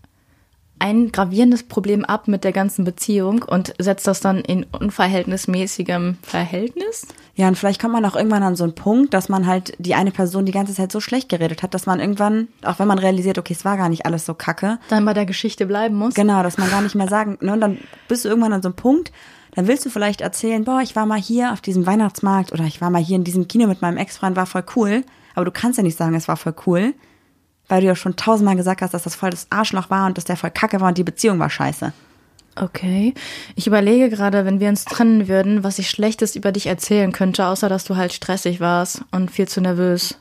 ein gravierendes Problem ab mit der ganzen Beziehung und setzt das dann in unverhältnismäßigem Verhältnis? Ja, und vielleicht kommt man auch irgendwann an so einen Punkt, dass man halt die eine Person die ganze Zeit so schlecht geredet hat, dass man irgendwann, auch wenn man realisiert, okay, es war gar nicht alles so kacke, Dann bei der Geschichte bleiben muss? Genau, dass man gar nicht mehr sagen, ne, und dann bist du irgendwann an so einem Punkt, dann willst du vielleicht erzählen, boah, ich war mal hier auf diesem Weihnachtsmarkt oder ich war mal hier in diesem Kino mit meinem Ex-Freund, war voll cool. Aber du kannst ja nicht sagen, es war voll cool, weil du ja schon tausendmal gesagt hast, dass das voll das Arschloch war und dass der voll kacke war und die Beziehung war scheiße. Okay. Ich überlege gerade, wenn wir uns trennen würden, was ich Schlechtes über dich erzählen könnte, außer dass du halt stressig warst und viel zu nervös.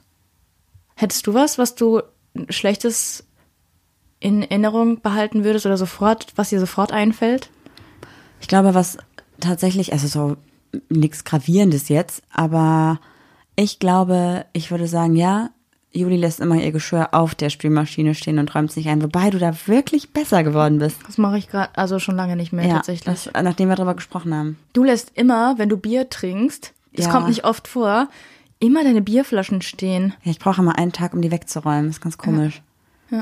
Hättest du was, was du Schlechtes in Erinnerung behalten würdest oder sofort, was dir sofort einfällt? Ich glaube, was tatsächlich, also so nichts Gravierendes jetzt, aber Ich glaube, ich würde sagen, ja, Juli lässt immer ihr Geschirr auf der Spülmaschine stehen und räumt es nicht ein, wobei du da wirklich besser geworden bist. Das mache ich gerade, also schon lange nicht mehr Ja, tatsächlich. das, nachdem wir darüber gesprochen haben. Du lässt immer, wenn du Bier trinkst, das Ja. kommt nicht oft vor, immer deine Bierflaschen stehen. Ja, ich brauche immer einen Tag, um die wegzuräumen. Das ist ganz komisch.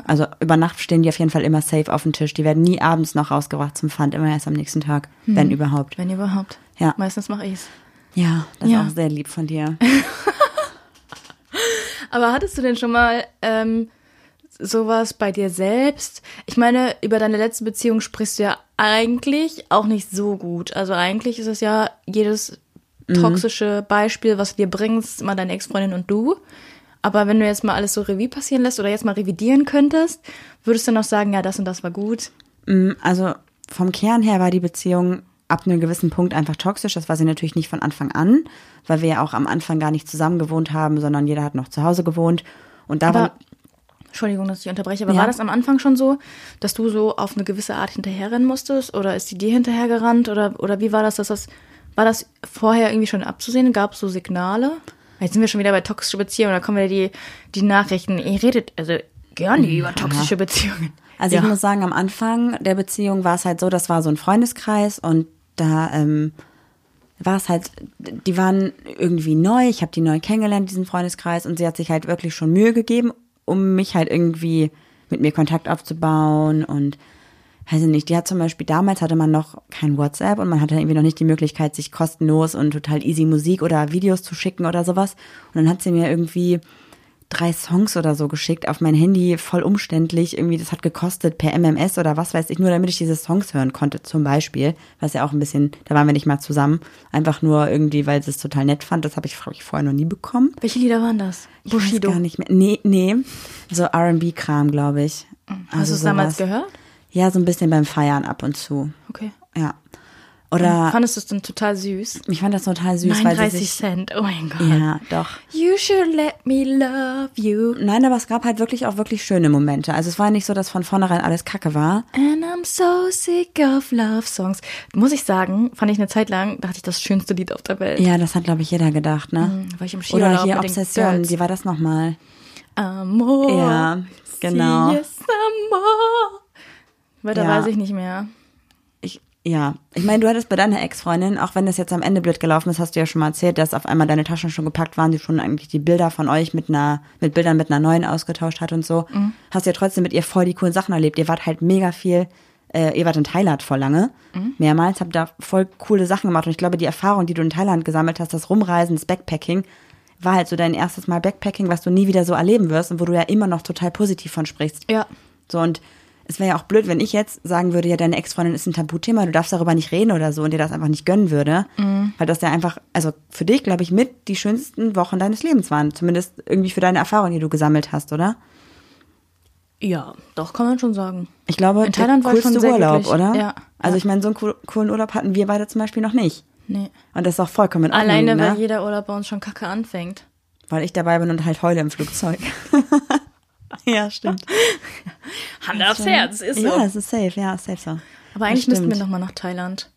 Also über Nacht stehen die auf jeden Fall immer safe auf dem Tisch. Die werden nie abends noch rausgebracht zum Pfand, immer erst am nächsten Tag, wenn überhaupt. Wenn überhaupt. Ja. Meistens mache ich's. Ja, das Ja. ist auch sehr lieb von dir. [LAUGHS] Aber hattest du denn schon mal ähm, sowas bei dir selbst? Ich meine, über deine letzte Beziehung sprichst du ja eigentlich auch nicht so gut. Also eigentlich ist es ja jedes toxische Beispiel, was du dir bringst, immer deine Ex-Freundin und du. Aber wenn du jetzt mal alles so Revue passieren lässt oder jetzt mal revidieren könntest, würdest du noch sagen, ja, das und das war gut? Mm, Also vom Kern her war die Beziehung ab einem gewissen Punkt einfach toxisch. Das war sie natürlich nicht von Anfang an, weil wir ja auch am Anfang gar nicht zusammen gewohnt haben, sondern jeder hat noch zu Hause gewohnt. Und da war, Entschuldigung, dass ich unterbreche, aber Ja. war das am Anfang schon so, dass du so auf eine gewisse Art hinterherrennen musstest? Oder ist sie dir hinterhergerannt? Oder, oder wie war das, dass das, war das vorher irgendwie schon abzusehen? Gab es so Signale? Jetzt sind wir schon wieder bei toxische Beziehungen, da kommen wieder die, die Nachrichten. Ihr redet also gerne über toxische Beziehungen. Also ja. ich muss sagen, am Anfang der Beziehung war es halt so, das war so ein Freundeskreis und da ähm, war es halt, die waren irgendwie neu, ich habe die neu kennengelernt, diesen Freundeskreis, und sie hat sich halt wirklich schon Mühe gegeben, um mich halt irgendwie mit mir Kontakt aufzubauen und weiß ich nicht, die hat zum Beispiel, damals hatte man noch kein WhatsApp und man hatte irgendwie noch nicht die Möglichkeit, sich kostenlos und total easy Musik oder Videos zu schicken oder sowas. Und dann hat sie mir irgendwie drei Songs oder so geschickt auf mein Handy, voll umständlich. Irgendwie, das hat gekostet per MMS oder was weiß ich, nur damit ich diese Songs hören konnte, zum Beispiel. Was ja auch ein bisschen, da waren wir nicht mal zusammen. Einfach nur irgendwie, weil sie es total nett fand. Das habe ich, ich, vorher noch nie bekommen. Welche Lieder waren das? Ich Bushido. weiß gar nicht mehr. Nee, nee. So RB-Kram, glaube ich. Hast Also du es damals gehört? Ja, so ein bisschen beim Feiern ab und zu. Okay. Ja. Oder Fandest du es dann total süß? ich fand das total süß, weil sie 39 sich. Cent, oh mein Gott. Ja, doch. You should let me love you. Nein, aber es gab halt wirklich auch wirklich schöne Momente. Also es war nicht so, dass von vornherein alles Kacke war. And I'm so sick of love songs. Muss ich sagen, fand ich eine Zeit lang, dachte ich, das schönste Lied auf der Welt. Ja, das hat, glaube ich, jeder gedacht, ne? War ich im Skiurlaub Oder hier Obsession, wie war das nochmal? Amor. Ja, genau. Si es amor. Weiter Ja. weiß ich nicht mehr. Ja, ich meine, du hattest bei deiner Ex-Freundin, auch wenn das jetzt am Ende blöd gelaufen ist, hast du ja schon mal erzählt, dass auf einmal deine Taschen schon gepackt waren, die schon eigentlich die Bilder von euch mit einer, mit Bildern mit einer neuen ausgetauscht hat und so. Mhm. Hast ja trotzdem mit ihr voll die coolen Sachen erlebt. Ihr wart halt mega viel, äh, ihr wart in Thailand voll lange, Mhm. mehrmals, habt da voll coole Sachen gemacht und ich glaube, die Erfahrung, die du in Thailand gesammelt hast, das Rumreisen, das Backpacking, war halt so dein erstes Mal Backpacking, was du nie wieder so erleben wirst und wo du ja immer noch total positiv von sprichst. Ja. So, und es wäre ja auch blöd, wenn ich jetzt sagen würde, ja, deine Ex-Freundin ist ein Tabuthema, du darfst darüber nicht reden oder so und dir das einfach nicht gönnen würde. Weil das ja einfach, also für dich, glaube ich, mit die schönsten Wochen deines Lebens waren. Zumindest irgendwie für deine Erfahrung, die du gesammelt hast, oder? Ja, doch, kann man schon sagen. Ich glaube, In Thailand der war ich coolste sehr Urlaub, glücklich. oder? Ja. Also Ja. ich meine, so einen cool- coolen Urlaub hatten wir beide zum Beispiel noch nicht. Nee. Und das ist auch vollkommen in Ordnung, Alleine, ne? weil jeder Urlaub bei uns schon kacke anfängt. weil ich dabei bin und halt heule im Flugzeug. [LAUGHS] ja, stimmt. [LAUGHS] Hand aufs Herz, ist so. Ja, es ist safe, ja, safe so. Aber eigentlich müssten wir stimmt. nochmal nach Thailand.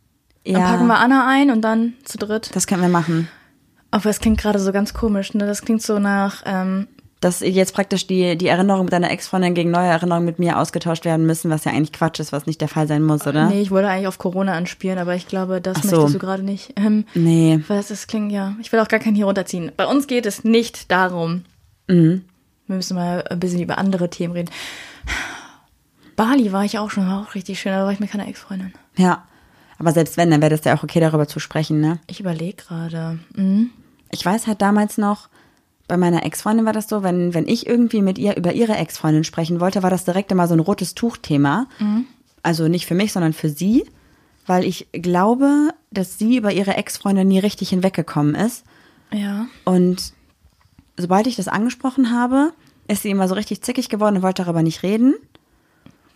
Ja, Dann packen wir Anna ein und dann zu dritt. das können wir machen. Aber es klingt gerade so ganz komisch, ne? Das klingt so nach, ähm, dass jetzt praktisch die, die Erinnerungen mit deiner Ex-Freundin gegen neue Erinnerungen mit mir ausgetauscht werden müssen, was ja eigentlich Quatsch ist, was nicht der Fall sein muss, oder? nee, ich wollte eigentlich auf Corona anspielen, aber ich glaube, das so. möchtest du gerade nicht. Ähm, Nee. weil das klingt ja, ich will auch gar keinen hier runterziehen. Bei uns geht es nicht darum. Mhm. Wir müssen mal ein bisschen über andere Themen reden. Bali war ich auch schon, war auch richtig schön, aber war ich mit keiner Ex-Freundin. Ja. Aber selbst wenn, dann wäre das ja auch okay, darüber zu sprechen, ne? Ich überlege gerade. Mhm. Ich weiß halt damals noch, bei meiner Ex-Freundin war das so, wenn, wenn ich irgendwie mit ihr über ihre Ex-Freundin sprechen wollte, war das direkt immer so ein rotes Tuchthema. Also nicht für mich, sondern für sie, weil ich glaube, dass sie über ihre Ex-Freundin nie richtig hinweggekommen ist. Ja. Und sobald ich das angesprochen habe, ist sie immer so richtig zickig geworden und wollte darüber nicht reden.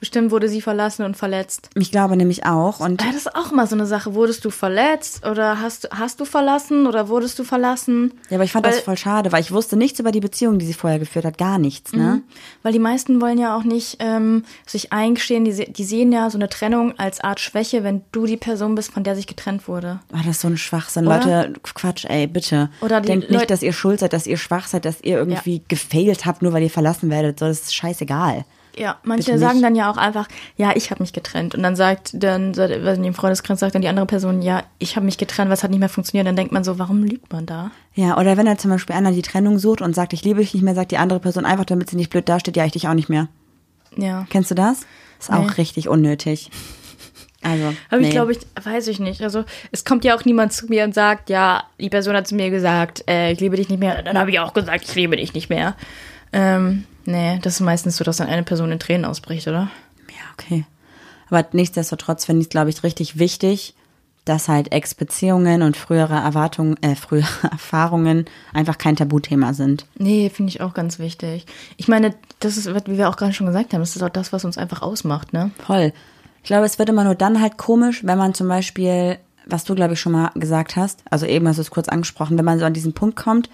Bestimmt wurde sie verlassen und verletzt. Ich glaube nämlich auch. Und Ja, das ist auch mal so eine Sache. Wurdest du verletzt oder hast, hast du verlassen oder wurdest du verlassen? ja, aber ich fand das Weil- voll schade, weil ich wusste nichts über die Beziehung, die sie vorher geführt hat, gar nichts, ne? Weil die meisten wollen ja auch nicht ähm, sich eingestehen, die, die sehen ja so eine Trennung als Art Schwäche, wenn du die Person bist, von der sich getrennt wurde. Oh, das ist so ein Schwachsinn. Oder? Leute, Quatsch, ey, bitte. Oder Denkt nicht, dass ihr schuld seid, dass ihr schwach seid, dass ihr irgendwie gefailt habt, nur weil ihr verlassen werdet. So, das ist scheißegal. Ja, manche sagen dann ja auch einfach, ja, ich habe mich getrennt. Und dann sagt dann, nicht, im Freundeskreis sagt dann die andere Person, ja, ich habe mich getrennt, was hat nicht mehr funktioniert. Dann denkt man so, warum lügt man da? Ja, oder wenn er zum Beispiel einer die Trennung sucht und sagt, ich liebe dich nicht mehr, sagt die andere Person einfach, damit sie nicht blöd dasteht, ja, ich dich auch nicht mehr. Ja. Kennst du das? Ist Nee. auch richtig unnötig. Also, Aber nee. ich glaube, ich weiß ich nicht. Also es kommt ja auch niemand zu mir und sagt, ja, die Person hat zu mir gesagt, äh, ich liebe dich nicht mehr. Dann habe ich auch gesagt, ich liebe dich nicht mehr. Ähm, nee, das ist meistens so, dass dann eine Person in Tränen ausbricht, oder? Ja, okay. Aber nichtsdestotrotz finde ich es, glaube ich, richtig wichtig, dass halt Ex-Beziehungen und frühere Erwartungen, äh, frühere [LAUGHS] Erfahrungen einfach kein Tabuthema sind. Nee, finde ich auch ganz wichtig. Ich meine, das ist, wie wir auch gerade schon gesagt haben, das ist auch das, was uns einfach ausmacht, ne? Voll. Ich glaube, es wird immer nur dann halt komisch, wenn man zum Beispiel, was du, glaube ich, schon mal gesagt hast, also eben hast du es kurz angesprochen, wenn man so an diesen Punkt kommt,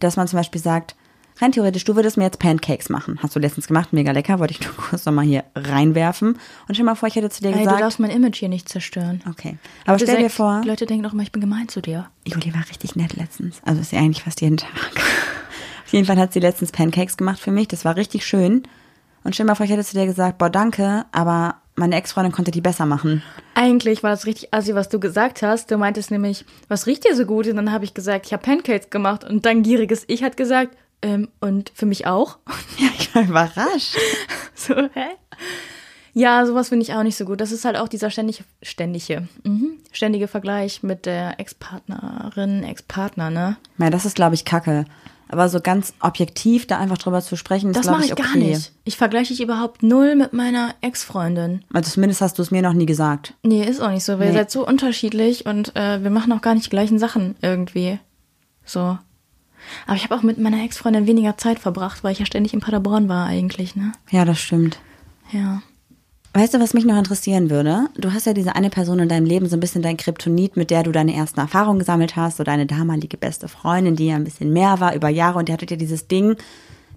dass man zum Beispiel sagt, rein theoretisch, du würdest mir jetzt Pancakes machen. Hast du letztens gemacht, mega lecker, wollte ich nur [LAUGHS] kurz nochmal hier reinwerfen. Und stell mal vor, ich hätte zu dir Ey, du gesagt, darfst mein Image hier nicht zerstören. okay. Aber Leute stell dir vor, Die Leute denken doch immer, ich bin gemein zu dir. Juli war richtig nett letztens. Also ist sie eigentlich fast jeden Tag. [LAUGHS] Auf jeden Fall hat sie letztens Pancakes gemacht für mich. Das war richtig schön. Und stell mal vor, ich hätte zu dir gesagt, boah, danke, aber meine Ex-Freundin konnte die besser machen. Eigentlich war das richtig assi, was du gesagt hast. Du meintest nämlich, was riecht dir so gut? Und dann habe ich gesagt, ich habe Pancakes gemacht. Und dein gieriges Ich hat gesagt, ähm, und für mich auch. [LAUGHS] Ja, ich war überrascht. [LAUGHS] so, hä? Ja, sowas finde ich auch nicht so gut. Das ist halt auch dieser ständige, ständige, mhm, ständige Vergleich mit der Ex-Partnerin, Ex-Partner, ne? Ja, das ist, glaube ich, kacke. Aber so ganz objektiv da einfach drüber zu sprechen, ist, Das mache ich, ich okay. gar nicht. Ich vergleiche dich überhaupt null mit meiner Ex-Freundin. Also zumindest hast du es mir noch nie gesagt. Nee, ist auch nicht so, weil ihr Nee. seid so unterschiedlich und äh, wir machen auch gar nicht die gleichen Sachen irgendwie. So. Aber ich habe auch mit meiner Ex-Freundin weniger Zeit verbracht, weil ich ja ständig in Paderborn war eigentlich, ne? Ja, das stimmt. Ja. Weißt du, was mich noch interessieren würde? Du hast ja diese eine Person in deinem Leben, so ein bisschen dein Kryptonit, mit der du deine ersten Erfahrungen gesammelt hast, so deine damalige beste Freundin, die ja ein bisschen mehr war über Jahre und ihr hattet ja dieses Ding,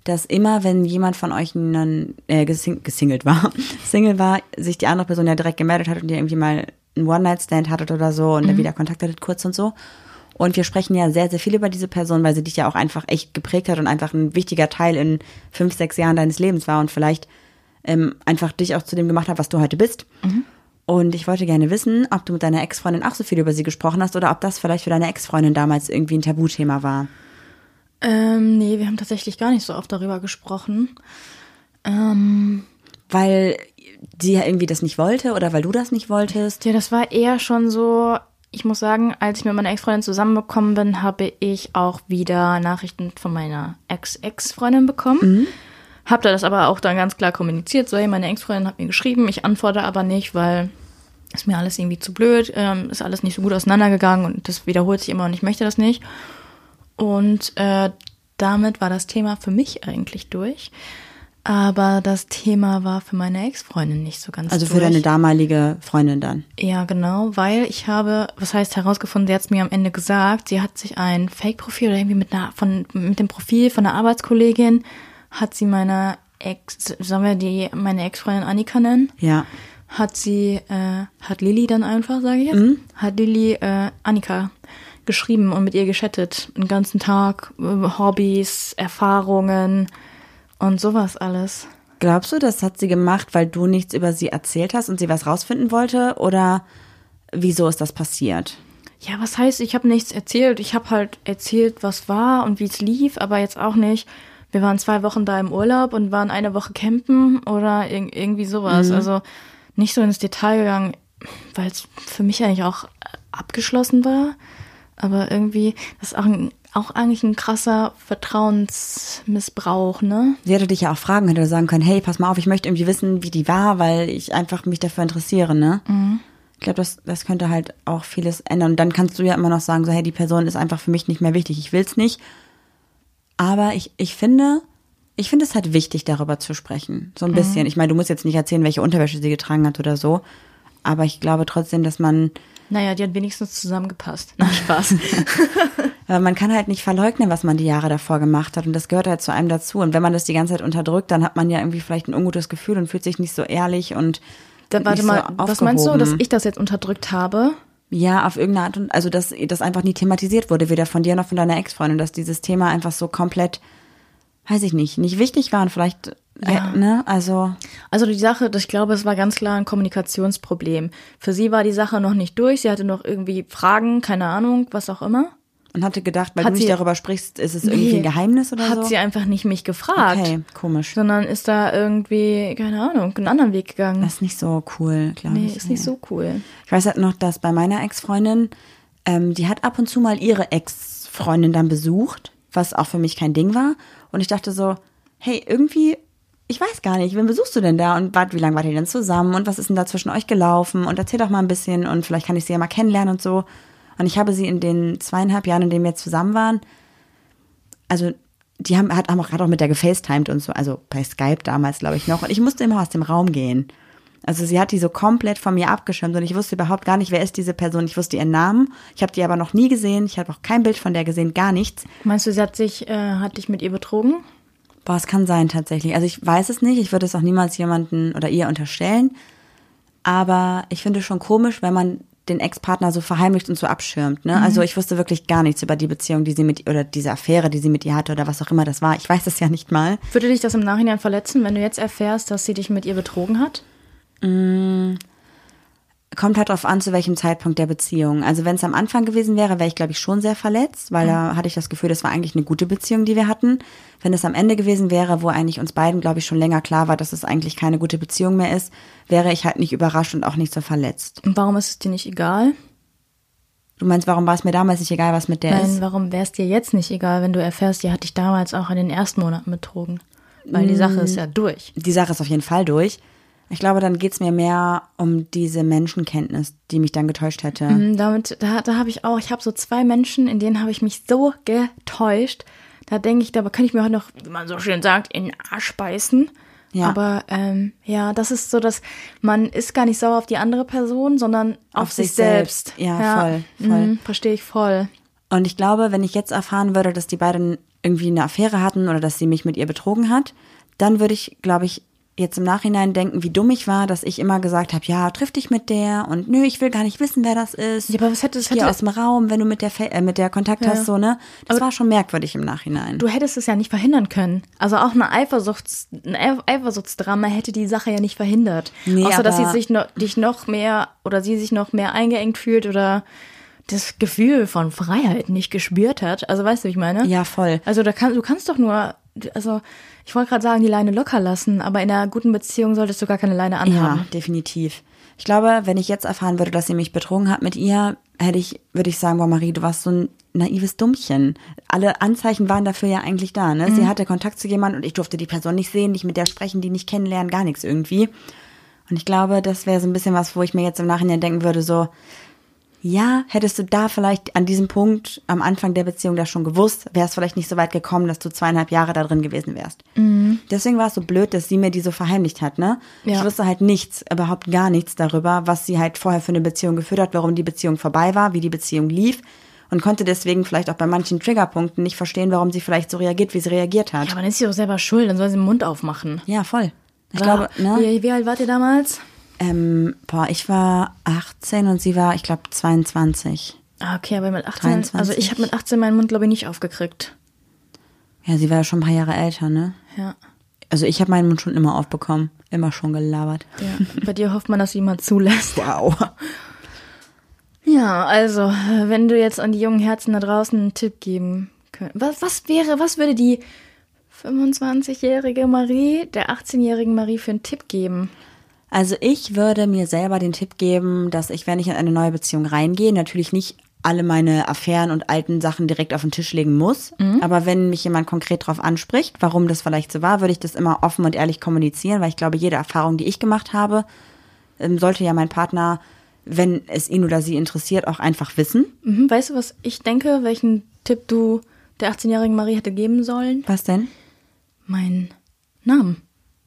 dass immer, wenn jemand von euch einen, äh, gesing gesingelt war, [LAUGHS] Single war, sich die andere Person ja direkt gemeldet hat und ihr irgendwie mal einen One-Night-Stand hattet oder so und dann wieder Kontakt hattet kurz und so. Und wir sprechen ja sehr, sehr viel über diese Person, weil sie dich ja auch einfach echt geprägt hat und einfach ein wichtiger Teil in fünf, sechs Jahren deines Lebens war und vielleicht ähm, einfach dich auch zu dem gemacht hat, was du heute bist. Und ich wollte gerne wissen, ob du mit deiner Ex-Freundin auch so viel über sie gesprochen hast oder ob das vielleicht für deine Ex-Freundin damals irgendwie ein Tabuthema war. Ähm, nee, wir haben tatsächlich gar nicht so oft darüber gesprochen. Ähm, Weil sie ja irgendwie das nicht wollte oder weil du das nicht wolltest. ja, das war eher schon so, ich muss sagen, als ich mit meiner Ex-Freundin zusammengekommen bin, habe ich auch wieder Nachrichten von meiner Ex-Ex-Freundin bekommen. Hab da das aber auch dann ganz klar kommuniziert. So, hey, meine Ex-Freundin hat mir geschrieben, ich antworte aber nicht, weil ist mir alles irgendwie zu blöd, ähm, ist alles nicht so gut auseinandergegangen und das wiederholt sich immer und ich möchte das nicht. Und äh, damit war das Thema für mich eigentlich durch. Aber das Thema war für meine Ex-Freundin nicht so ganz Also durch. für deine damalige Freundin dann. Ja, genau, weil ich habe, was heißt herausgefunden, sie hat es mir am Ende gesagt, sie hat sich ein Fake-Profil oder irgendwie mit einer, von, mit dem Profil von einer Arbeitskollegin, hat sie meiner Ex, sollen wir die, meine Ex-Freundin Annika nennen? Ja. Hat sie, äh, hat Lilly dann einfach, sage ich jetzt, hat Lilly äh, Annika geschrieben und mit ihr geschattet. Den ganzen Tag, äh, Hobbys, Erfahrungen und sowas alles. Glaubst du, das hat sie gemacht, weil du nichts über sie erzählt hast und sie was rausfinden wollte? Oder wieso ist das passiert? Ja, was heißt, ich habe nichts erzählt. Ich habe halt erzählt, was war und wie es lief, aber jetzt auch nicht. Wir waren zwei Wochen da im Urlaub und waren eine Woche campen oder ir irgendwie sowas. Also nicht so ins Detail gegangen, weil es für mich eigentlich auch abgeschlossen war. Aber irgendwie, das ist auch, ein, auch eigentlich ein krasser Vertrauensmissbrauch, ne? Sie hätte dich ja auch fragen, hätte sagen können, hey, pass mal auf, ich möchte irgendwie wissen, wie die war, weil ich einfach mich dafür interessiere, ne? Ich glaube, das, das könnte halt auch vieles ändern. Und dann kannst du ja immer noch sagen, so, hey, die Person ist einfach für mich nicht mehr wichtig, ich will's nicht. Aber ich, ich finde, ich finde es halt wichtig, darüber zu sprechen. So ein bisschen. Ich meine, du musst jetzt nicht erzählen, welche Unterwäsche sie getragen hat oder so. Aber ich glaube trotzdem, dass man, Naja, die hat wenigstens zusammengepasst. [LAUGHS] Na, Spaß. [LAUGHS] äh, man kann halt nicht verleugnen, was man die Jahre davor gemacht hat. Und das gehört halt zu einem dazu. Und wenn man das die ganze Zeit unterdrückt, dann hat man ja irgendwie vielleicht ein ungutes Gefühl und fühlt sich nicht so ehrlich und Da, warte nicht mal, so was meinst du, dass ich das jetzt unterdrückt habe? Ja, auf irgendeine Art und also dass das einfach nie thematisiert wurde, weder von dir noch von deiner Ex-Freundin, dass dieses Thema einfach so komplett, weiß ich nicht, nicht wichtig war und vielleicht, Ja. äh, ne, also Also die Sache, ich glaube, es war ganz klar ein Kommunikationsproblem. Für sie war die Sache noch nicht durch. Sie hatte noch irgendwie Fragen, keine Ahnung, was auch immer. Und hatte gedacht, weil Hat du nicht darüber sprichst, ist es irgendwie ein Geheimnis oder hat so? sie einfach nicht mich gefragt. okay, komisch. Sondern ist da irgendwie, keine Ahnung, einen anderen Weg gegangen. Das ist nicht so cool, glaube nee, ich. ist nicht so cool. Ich weiß halt noch, dass bei meiner Ex-Freundin, ähm, die hat ab und zu mal ihre Ex-Freundin dann besucht, was auch für mich kein Ding war. Und ich dachte so, hey, irgendwie, ich weiß gar nicht, wen besuchst du denn da? Und wart, wie lange wart ihr denn zusammen? Und was ist denn da zwischen euch gelaufen? Und erzähl doch mal ein bisschen und vielleicht kann ich sie ja mal kennenlernen und so. Und ich habe sie in den zweieinhalb Jahren, in denen wir jetzt zusammen waren, also die haben, hat, haben auch gerade auch mit der gefacetimed und so, also bei Skype damals, glaube ich, noch. Und ich musste immer aus dem Raum gehen. Also sie hat die so komplett von mir abgeschirmt und ich wusste überhaupt gar nicht, wer ist diese Person. Ich wusste ihren Namen. Ich habe die aber noch nie gesehen. Ich habe auch kein Bild von der gesehen, gar nichts. Meinst du, sie hat sich, äh, hat dich mit ihr betrogen? Boah, es kann sein tatsächlich. Also ich weiß es nicht. Ich würde es auch niemals jemanden oder ihr unterstellen. Aber ich finde schon komisch, wenn man den Ex-Partner so verheimlicht und so abschirmt. Ne? Also ich wusste wirklich gar nichts über die Beziehung, die sie mit oder diese Affäre, die sie mit ihr hatte oder was auch immer das war. Ich weiß es ja nicht mal. Würde dich das im Nachhinein verletzen, wenn du jetzt erfährst, dass sie dich mit ihr betrogen hat? Kommt halt drauf an, zu welchem Zeitpunkt der Beziehung. Also wenn es am Anfang gewesen wäre, wäre ich, glaube ich, schon sehr verletzt, weil da hatte ich das Gefühl, das war eigentlich eine gute Beziehung, die wir hatten. Wenn es am Ende gewesen wäre, wo eigentlich uns beiden, glaube ich, schon länger klar war, dass es eigentlich keine gute Beziehung mehr ist, wäre ich halt nicht überrascht und auch nicht so verletzt. Und warum ist es dir nicht egal? Du meinst, warum war es mir damals nicht egal, was mit der Nein, ist? warum wäre es dir jetzt nicht egal, wenn du erfährst, die hat dich damals auch in den ersten Monaten betrogen? Weil die Sache ist ja durch. Die Sache ist auf jeden Fall durch. Ich glaube, dann geht's mir mehr um diese Menschenkenntnis, die mich dann getäuscht hätte. Mm, Damit, da, da habe ich auch, ich habe so zwei Menschen, in denen habe ich mich so getäuscht. Da denke ich, da kann ich mir heute noch, wie man so schön sagt, in den Arsch beißen. Ja. Aber ähm, ja, das ist so, dass man ist gar nicht sauer auf die andere Person, sondern auf, Auf sich sich selbst. selbst. Ja, voll, voll. Mhm, Verstehe ich voll. Und ich glaube, wenn ich jetzt erfahren würde, dass die beiden irgendwie eine Affäre hatten oder dass sie mich mit ihr betrogen hat, dann würde ich, glaube ich, jetzt im Nachhinein denken, wie dumm ich war, dass ich immer gesagt habe, ja, triff dich mit der und nö, ich will gar nicht wissen, wer das ist. Ja, aber was hätte- ich gehe hätte- aus dem Raum, wenn du mit der äh, mit der Kontakt Ja. hast, so ne. Das war schon merkwürdig im Nachhinein. Du hättest es ja nicht verhindern können. Also auch eine Eifersuchts, ein Eif- Eifersuchtsdrama hätte die Sache ja nicht verhindert. Nee, Außer, dass sie aber- sich noch, dich noch mehr oder sie sich noch mehr eingeengt fühlt oder das Gefühl von Freiheit nicht gespürt hat. Also weißt du, wie ich meine? ja, voll. Also da kann, du kannst doch nur, also ich wollte gerade sagen, die Leine locker lassen, aber in einer guten Beziehung solltest du gar keine Leine Ja, anhaben. definitiv. Ich glaube, wenn ich jetzt erfahren würde, dass sie mich betrogen hat mit ihr, hätte ich, würde ich sagen, boah, Marie, du warst so ein naives Dummchen. Alle Anzeichen waren dafür ja eigentlich da, ne? Sie hatte Kontakt zu jemandem und ich durfte die Person nicht sehen, nicht mit der sprechen, die nicht kennenlernen, gar nichts irgendwie. Und ich glaube, das wäre so ein bisschen was, wo ich mir jetzt im Nachhinein denken würde, so, ja, hättest du da vielleicht an diesem Punkt am Anfang der Beziehung das schon gewusst, wärst vielleicht nicht so weit gekommen, dass du zweieinhalb Jahre da drin gewesen wärst. Deswegen war es so blöd, dass sie mir die so verheimlicht hat, ne? Ja. Ich wusste halt nichts, überhaupt gar nichts darüber, was sie halt vorher für eine Beziehung geführt hat, warum die Beziehung vorbei war, wie die Beziehung lief und konnte deswegen vielleicht auch bei manchen Triggerpunkten nicht verstehen, warum sie vielleicht so reagiert, wie sie reagiert hat. Ja, aber dann ist sie doch selber schuld, dann soll sie den Mund aufmachen. Ja, voll. Ich Aber glaube, ne? Wie, wie alt wart ihr damals? Ähm, boah, ich war 18 und sie war, ich glaube, 22. Ah, okay, aber mit 18, 23. also ich habe mit 18 meinen Mund, glaube ich, nicht aufgekriegt. Ja, sie war ja schon ein paar Jahre älter, ne? Ja. Also ich habe meinen Mund schon immer aufbekommen. Immer schon gelabert. Ja, bei dir hofft man, dass jemand zulässt. Wow. Ja, also, wenn du jetzt an die jungen Herzen da draußen einen Tipp geben könntest. Was, was wäre, was würde die 25-jährige Marie der 18-jährigen Marie für einen Tipp geben? Also ich würde mir selber den Tipp geben, dass ich, wenn ich in eine neue Beziehung reingehe, natürlich nicht alle meine Affären und alten Sachen direkt auf den Tisch legen muss. Aber wenn mich jemand konkret darauf anspricht, warum das vielleicht so war, würde ich das immer offen und ehrlich kommunizieren, weil ich glaube, jede Erfahrung, die ich gemacht habe, ähm, sollte ja mein Partner, wenn es ihn oder sie interessiert, auch einfach wissen. Mhm, weißt du, was ich denke, welchen Tipp du der 18-jährigen Marie hätte geben sollen? Was denn? Meinen Namen.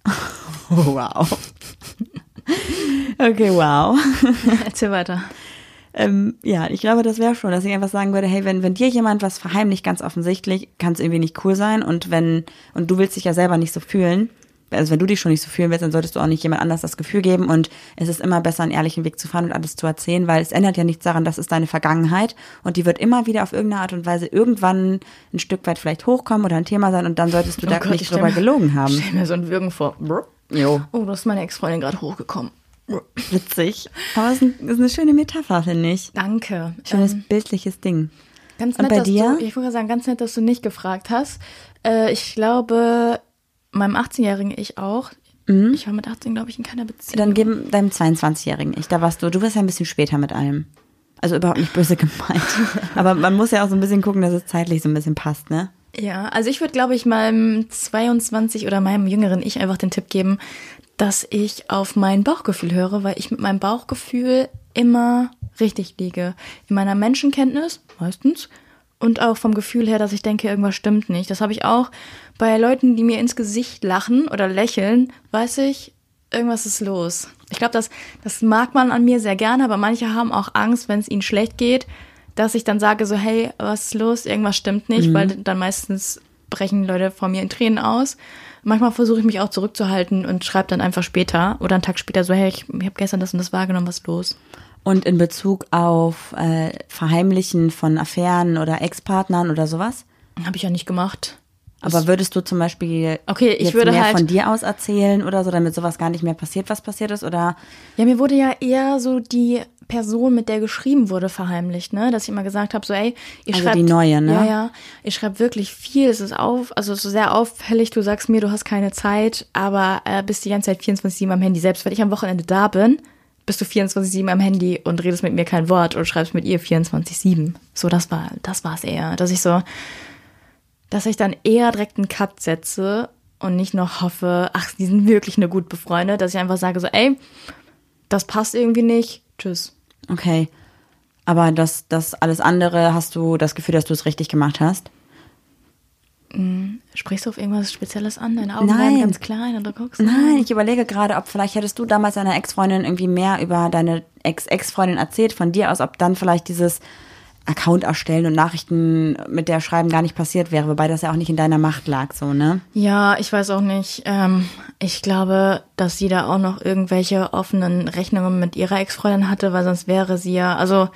[LAUGHS] Wow. Okay, wow. [LAUGHS] Erzähl weiter. Ähm, ja, ich glaube, das wäre schon, dass ich einfach sagen würde, hey, wenn, wenn dir jemand was verheimlicht, ganz offensichtlich, kann es irgendwie nicht cool sein und wenn, und du willst dich ja selber nicht so fühlen, also wenn du dich schon nicht so fühlen willst, dann solltest du auch nicht jemand anders das Gefühl geben und es ist immer besser, einen ehrlichen Weg zu fahren und alles zu erzählen, weil es ändert ja nichts daran, das ist deine Vergangenheit und die wird immer wieder auf irgendeine Art und Weise irgendwann ein Stück weit vielleicht hochkommen oder ein Thema sein und dann solltest du da Oh Gott, ich nicht drüber mir- gelogen haben. Stell mir so ein Würgen vor. Jo. Oh, da ist meine Ex-Freundin gerade hochgekommen. Witzig. Aber es ist, ein, ist eine schöne Metapher, finde ich. Danke. Schönes Ähm, bildliches Ding. Ganz Und nett, bei dass dir? du, ich wollte sagen, ganz nett, dass du nicht gefragt hast. Äh, ich glaube, meinem 18-jährigen Ich auch. Ich war mit 18, glaube ich, in keiner Beziehung. Dann geben deinem 22-jährigen Ich, da warst du, du bist ja ein bisschen später mit allem. Also überhaupt nicht böse [LAUGHS] gemeint. Aber man muss ja auch so ein bisschen gucken, dass es zeitlich so ein bisschen passt, ne? Ja, also ich würde, glaube ich, meinem 22 oder meinem jüngeren Ich einfach den Tipp geben, dass ich auf mein Bauchgefühl höre, weil ich mit meinem Bauchgefühl immer richtig liege. In meiner Menschenkenntnis, meistens, und auch vom Gefühl her, dass ich denke, irgendwas stimmt nicht. Das habe ich auch bei Leuten, die mir ins Gesicht lachen oder lächeln, weiß ich, irgendwas ist los. Ich glaube, das, das mag man an mir sehr gerne, aber manche haben auch Angst, wenn es ihnen schlecht geht, dass ich dann sage so, hey, was ist los? Irgendwas stimmt nicht, weil dann meistens brechen Leute vor mir in Tränen aus. Manchmal versuche ich mich auch zurückzuhalten und schreibe dann einfach später oder einen Tag später so, hey, ich, ich habe gestern das und das wahrgenommen, was ist los? Und in Bezug auf äh, Verheimlichen von Affären oder Ex-Partnern oder sowas? Habe ich ja nicht gemacht. Aber würdest du zum Beispiel Okay, ich würde mehr halt- von dir aus erzählen oder so, damit sowas gar nicht mehr passiert, was passiert ist? Oder Ja, mir wurde ja eher so die Person, mit der geschrieben wurde, verheimlicht, ne? Dass ich immer gesagt habe, so, ey, ihr Also schreibt. die neue, ne? Ja, ja. Ihr schreibt wirklich viel. Es ist auf, also es ist sehr auffällig. Du sagst mir, du hast keine Zeit, aber äh, bist die ganze Zeit 24-7 am Handy. Selbst wenn ich am Wochenende da bin, bist du 24-7 am Handy und redest mit mir kein Wort und schreibst mit ihr 24-7. So, das war, das war es eher. Dass ich so, dass ich dann eher direkt einen Cut setze und nicht noch hoffe, ach, die sind wirklich nur gut befreundet, dass ich einfach sage so, ey, das passt irgendwie nicht. Tschüss. Okay. Aber das, das alles andere, hast du das Gefühl, dass du es richtig gemacht hast? Sprichst du auf irgendwas Spezielles an? Deine Augen Nein. werden ganz klein und du guckst. Nein, ich überlege gerade, ob vielleicht hättest du damals deiner Ex-Freundin irgendwie mehr über deine Ex-Ex-Freundin erzählt von dir aus, ob dann vielleicht dieses Account erstellen und Nachrichten mit der schreiben gar nicht passiert wäre, wobei das ja auch nicht in deiner Macht lag, so, ne? Ja, ich weiß auch nicht. Ähm, ich glaube, dass sie da auch noch irgendwelche offenen Rechnungen mit ihrer Ex-Freundin hatte, weil sonst wäre sie ja, also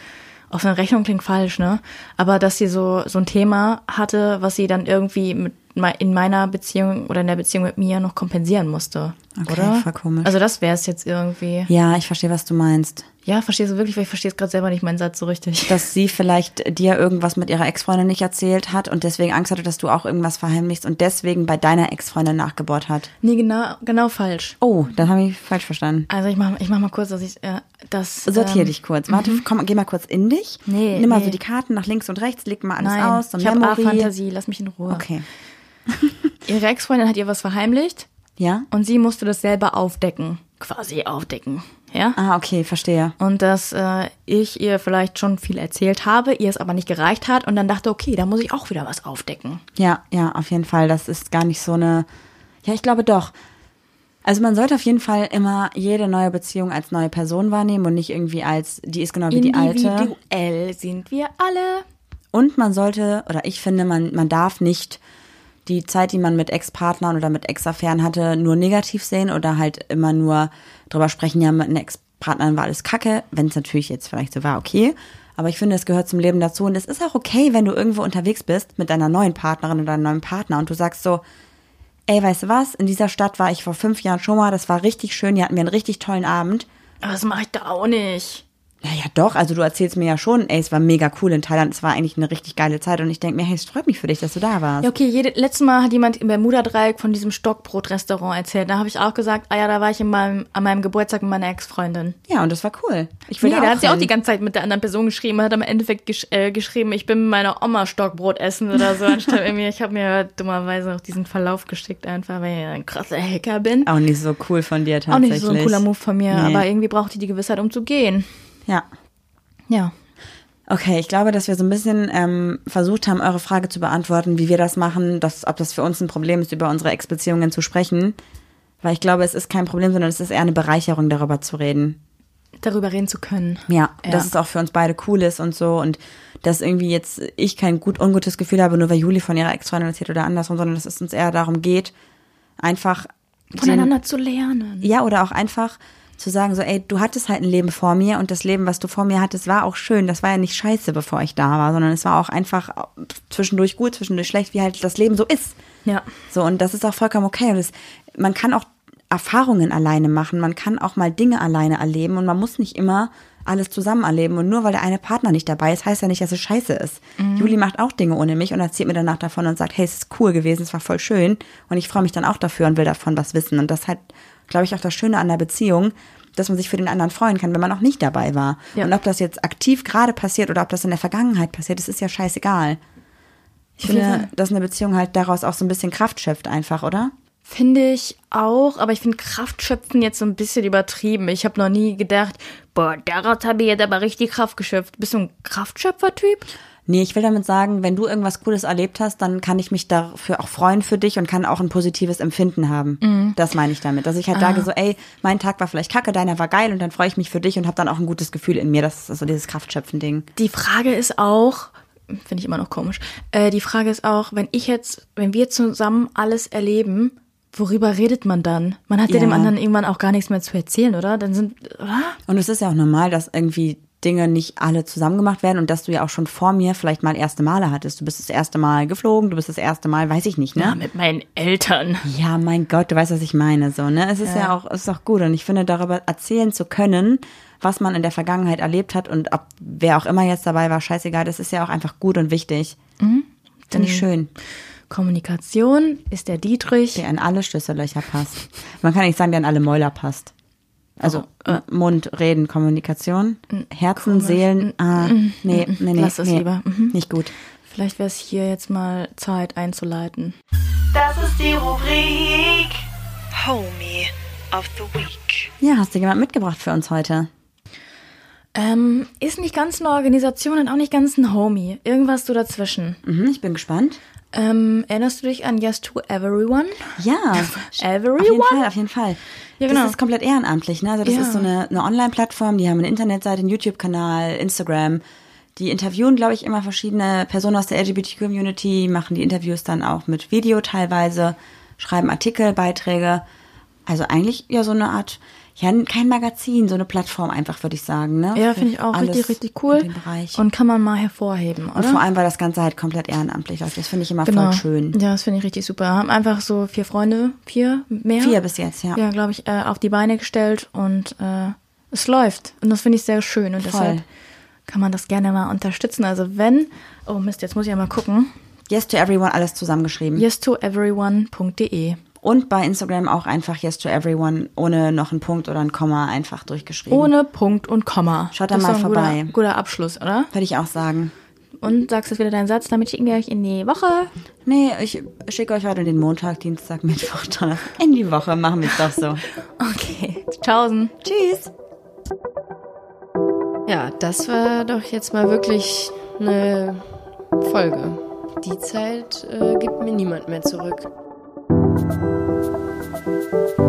offene Rechnung klingt falsch, ne? Aber dass sie so, so ein Thema hatte, was sie dann irgendwie mit, in meiner Beziehung oder in der Beziehung mit mir noch kompensieren musste. Okay, oder? voll komisch. Also das wäre es jetzt irgendwie. Ja, ich verstehe, was du meinst. Ja, verstehst du wirklich, weil ich verstehe es gerade selber nicht, meinen Satz so richtig. Dass sie vielleicht dir irgendwas mit ihrer Ex-Freundin nicht erzählt hat und deswegen Angst hatte, dass du auch irgendwas verheimlichst und deswegen bei deiner Ex-Freundin nachgebohrt hat. Nee, genau, genau falsch. Oh, das habe ich falsch verstanden. Also ich mach, ich mach mal kurz, dass ich äh, das. Sortier ähm, dich kurz. Warte, komm, geh mal kurz in dich. Nee, Nimm mal nee. so die Karten nach links und rechts, leg mal alles Nein, aus. So ich habe. A-Fantasie, lass mich in Ruhe. Okay. [LAUGHS] Ihre Ex-Freundin hat ihr was verheimlicht Ja? und sie musste das selber aufdecken. Quasi aufdecken. Ja? Ah, okay, verstehe. Und dass äh, ich ihr vielleicht schon viel erzählt habe, ihr es aber nicht gereicht hat und dann dachte, okay, da muss ich auch wieder was aufdecken. Ja, ja, auf jeden Fall. Das ist gar nicht so eine. Ja, ich glaube doch. Also man sollte auf jeden Fall immer jede neue Beziehung als neue Person wahrnehmen und nicht irgendwie als, die ist genau wie die alte. Individuell sind wir alle. Und man sollte, oder ich finde, man, man darf nicht die Zeit, die man mit Ex-Partnern oder mit Ex-Affären hatte, nur negativ sehen oder halt immer nur drüber sprechen, ja, mit einer Ex-Partnerin war alles kacke, wenn es natürlich jetzt vielleicht so war, okay. Aber ich finde, es gehört zum Leben dazu und es ist auch okay, wenn du irgendwo unterwegs bist mit deiner neuen Partnerin oder einem neuen Partner und du sagst so, ey, weißt du was, in dieser Stadt war ich vor fünf Jahren schon mal, das war richtig schön, die hatten wir einen richtig tollen Abend. Aber das mache ich da auch nicht. Ja, ja, doch. Also du erzählst mir ja schon, ey, es war mega cool in Thailand. Es war eigentlich eine richtig geile Zeit. Und ich denke mir, hey, es freut mich für dich, dass du da warst. Ja, okay, jede, letztes Mal hat jemand im Bermuda-Dreieck von diesem Stockbrot-Restaurant erzählt. Da habe ich auch gesagt, ah ja, da war ich in meinem, an meinem Geburtstag mit meiner Ex-Freundin. Ja, und das war cool. Ich will Nee, da da auch hat sie auch die ganze Zeit mit der anderen Person geschrieben und hat am Endeffekt gesch äh, geschrieben, ich bin mit meiner Oma Stockbrot essen oder so, anstatt [LAUGHS] irgendwie, ich habe mir dummerweise auch diesen Verlauf geschickt einfach, weil ich ein krasser Hacker bin. Auch nicht so cool von dir Auch tatsächlich. nicht so ein cooler Move von mir, Nee. aber irgendwie braucht die die Gewissheit, um zu gehen. Ja. Ja. Okay, ich glaube, dass wir so ein bisschen ähm, versucht haben, eure Frage zu beantworten, wie wir das machen, dass, ob das für uns ein Problem ist, über unsere Ex-Beziehungen zu sprechen. Weil ich glaube, es ist kein Problem, sondern es ist eher eine Bereicherung, darüber zu reden. Darüber reden zu können. Ja, Ja. dass es auch für uns beide cool ist und so und dass irgendwie jetzt ich kein gut ungutes Gefühl habe, nur weil Juli von ihrer Ex-Freundin erzählt oder andersrum, sondern dass es uns eher darum geht, einfach den- Voneinander zu lernen. ja, oder auch einfach zu sagen, so, ey, du hattest halt ein Leben vor mir und das Leben, was du vor mir hattest, war auch schön. Das war ja nicht scheiße, bevor ich da war, sondern es war auch einfach zwischendurch gut, zwischendurch schlecht, wie halt das Leben so ist. Ja. So, und das ist auch vollkommen okay. Und das, man kann auch Erfahrungen alleine machen, man kann auch mal Dinge alleine erleben und man muss nicht immer alles zusammen erleben. Und nur weil der eine Partner nicht dabei ist, heißt ja nicht, dass es scheiße ist. Juli macht auch Dinge ohne mich und erzählt mir danach davon und sagt, hey, es ist cool gewesen, es war voll schön. Und ich freue mich dann auch dafür und will davon was wissen. Und das halt, glaube ich, auch das Schöne an der Beziehung, dass man sich für den anderen freuen kann, wenn man auch nicht dabei war. Ja. Und ob das jetzt aktiv gerade passiert oder ob das in der Vergangenheit passiert, das ist ja scheißegal. Ich finde, Fall. dass eine Beziehung halt daraus auch so ein bisschen Kraft schöpft einfach, oder? Finde ich auch, aber ich finde Kraftschöpfen jetzt so ein bisschen übertrieben. Ich habe noch nie gedacht, boah, daraus habe ich jetzt aber richtig Kraft geschöpft. Bist du ein Kraftschöpfer-Typ? Nee, ich will damit sagen, wenn du irgendwas Cooles erlebt hast, dann kann ich mich dafür auch freuen für dich und kann auch ein positives Empfinden haben. Das meine ich damit. Dass ich halt sage so, ey, mein Tag war vielleicht kacke, deiner war geil und dann freue ich mich für dich und habe dann auch ein gutes Gefühl in mir. Das ist so dieses Kraftschöpfen-Ding. Die Frage ist auch, finde ich immer noch komisch, äh, die Frage ist auch, wenn ich jetzt, wenn wir zusammen alles erleben, worüber redet man dann? Man hat ja, Ja. dem anderen irgendwann auch gar nichts mehr zu erzählen, oder? Dann sind, oder? Und es ist ja auch normal, dass irgendwie Dinge nicht alle zusammen gemacht werden und dass du ja auch schon vor mir vielleicht mal erste Male hattest. Du bist das erste Mal geflogen, du bist das erste Mal, weiß ich nicht, ne? Ja, mit meinen Eltern. Ja, mein Gott, du weißt, was ich meine, so, ne? Es ist ja, auch, es ist auch gut und ich finde, darüber erzählen zu können, was man in der Vergangenheit erlebt hat und ob wer auch immer jetzt dabei war, scheißegal, das ist ja auch einfach gut und wichtig. Finde ich schön, Kommunikation ist der Dietrich. der in alle Schlüssellöcher passt. Man kann nicht sagen, der in alle Mäuler passt. Also M- Mund, Reden, Kommunikation, Herzen, Seelen, ah, nee, nee, nee, Lass das nee, lieber. Mhm. nicht gut. Vielleicht wäre es hier jetzt mal Zeit einzuleiten. Das ist die Rubrik Homie of the Week. Ja, hast du jemand mitgebracht für uns heute? Ähm, ist nicht ganz eine Organisation und auch nicht ganz ein Homie. Irgendwas so dazwischen. Mhm, ich bin gespannt. Ähm, erinnerst du dich an Yes to Everyone? Ja, [LAUGHS] auf jeden Everyone? Fall, auf jeden Fall. Ja, genau. Das ist komplett ehrenamtlich, ne? Also das Ja. ist so eine, eine Online-Plattform, die haben eine Internetseite, einen YouTube-Kanal, Instagram. Die interviewen, glaube ich, immer verschiedene Personen aus der LGBT-Community, machen die Interviews dann auch mit Video teilweise, schreiben Artikel, Beiträge. Also eigentlich ja so eine Art, ja, kein Magazin, so eine Plattform einfach, würde ich sagen, ne? Ja, finde ich auch richtig, richtig cool. Und kann man mal hervorheben, Und oder? vor allem, weil das Ganze halt komplett ehrenamtlich läuft. Das finde ich immer genau. voll schön. Ja, das finde ich richtig super. Haben einfach so vier Freunde, vier mehr? Vier bis jetzt, ja. Ja, glaube ich, äh, auf die Beine gestellt und äh, es läuft. Und das finde ich sehr schön. Und Voll. deshalb kann man das gerne mal unterstützen. Also wenn, oh Mist, jetzt muss ich ja mal gucken. Yes to everyone, alles zusammengeschrieben. yes to everyone.de. Und bei Instagram auch einfach Yes to Everyone ohne noch einen Punkt oder ein Komma einfach durchgeschrieben. Ohne Punkt und Komma. Schaut da mal ein vorbei. Guter, guter Abschluss, oder? Würde ich auch sagen. Und sagst jetzt wieder deinen Satz, damit schicken wir euch in die Woche. Nee, ich schicke euch heute den Montag, Dienstag, [LAUGHS] Mittwoch, Donnerstag. In die Woche machen wir es doch so. [LAUGHS] Okay. Tschaußen. Tschüss. Ja, das war doch jetzt mal wirklich eine Folge. Die Zeit äh, gibt mir niemand mehr zurück. Thank you.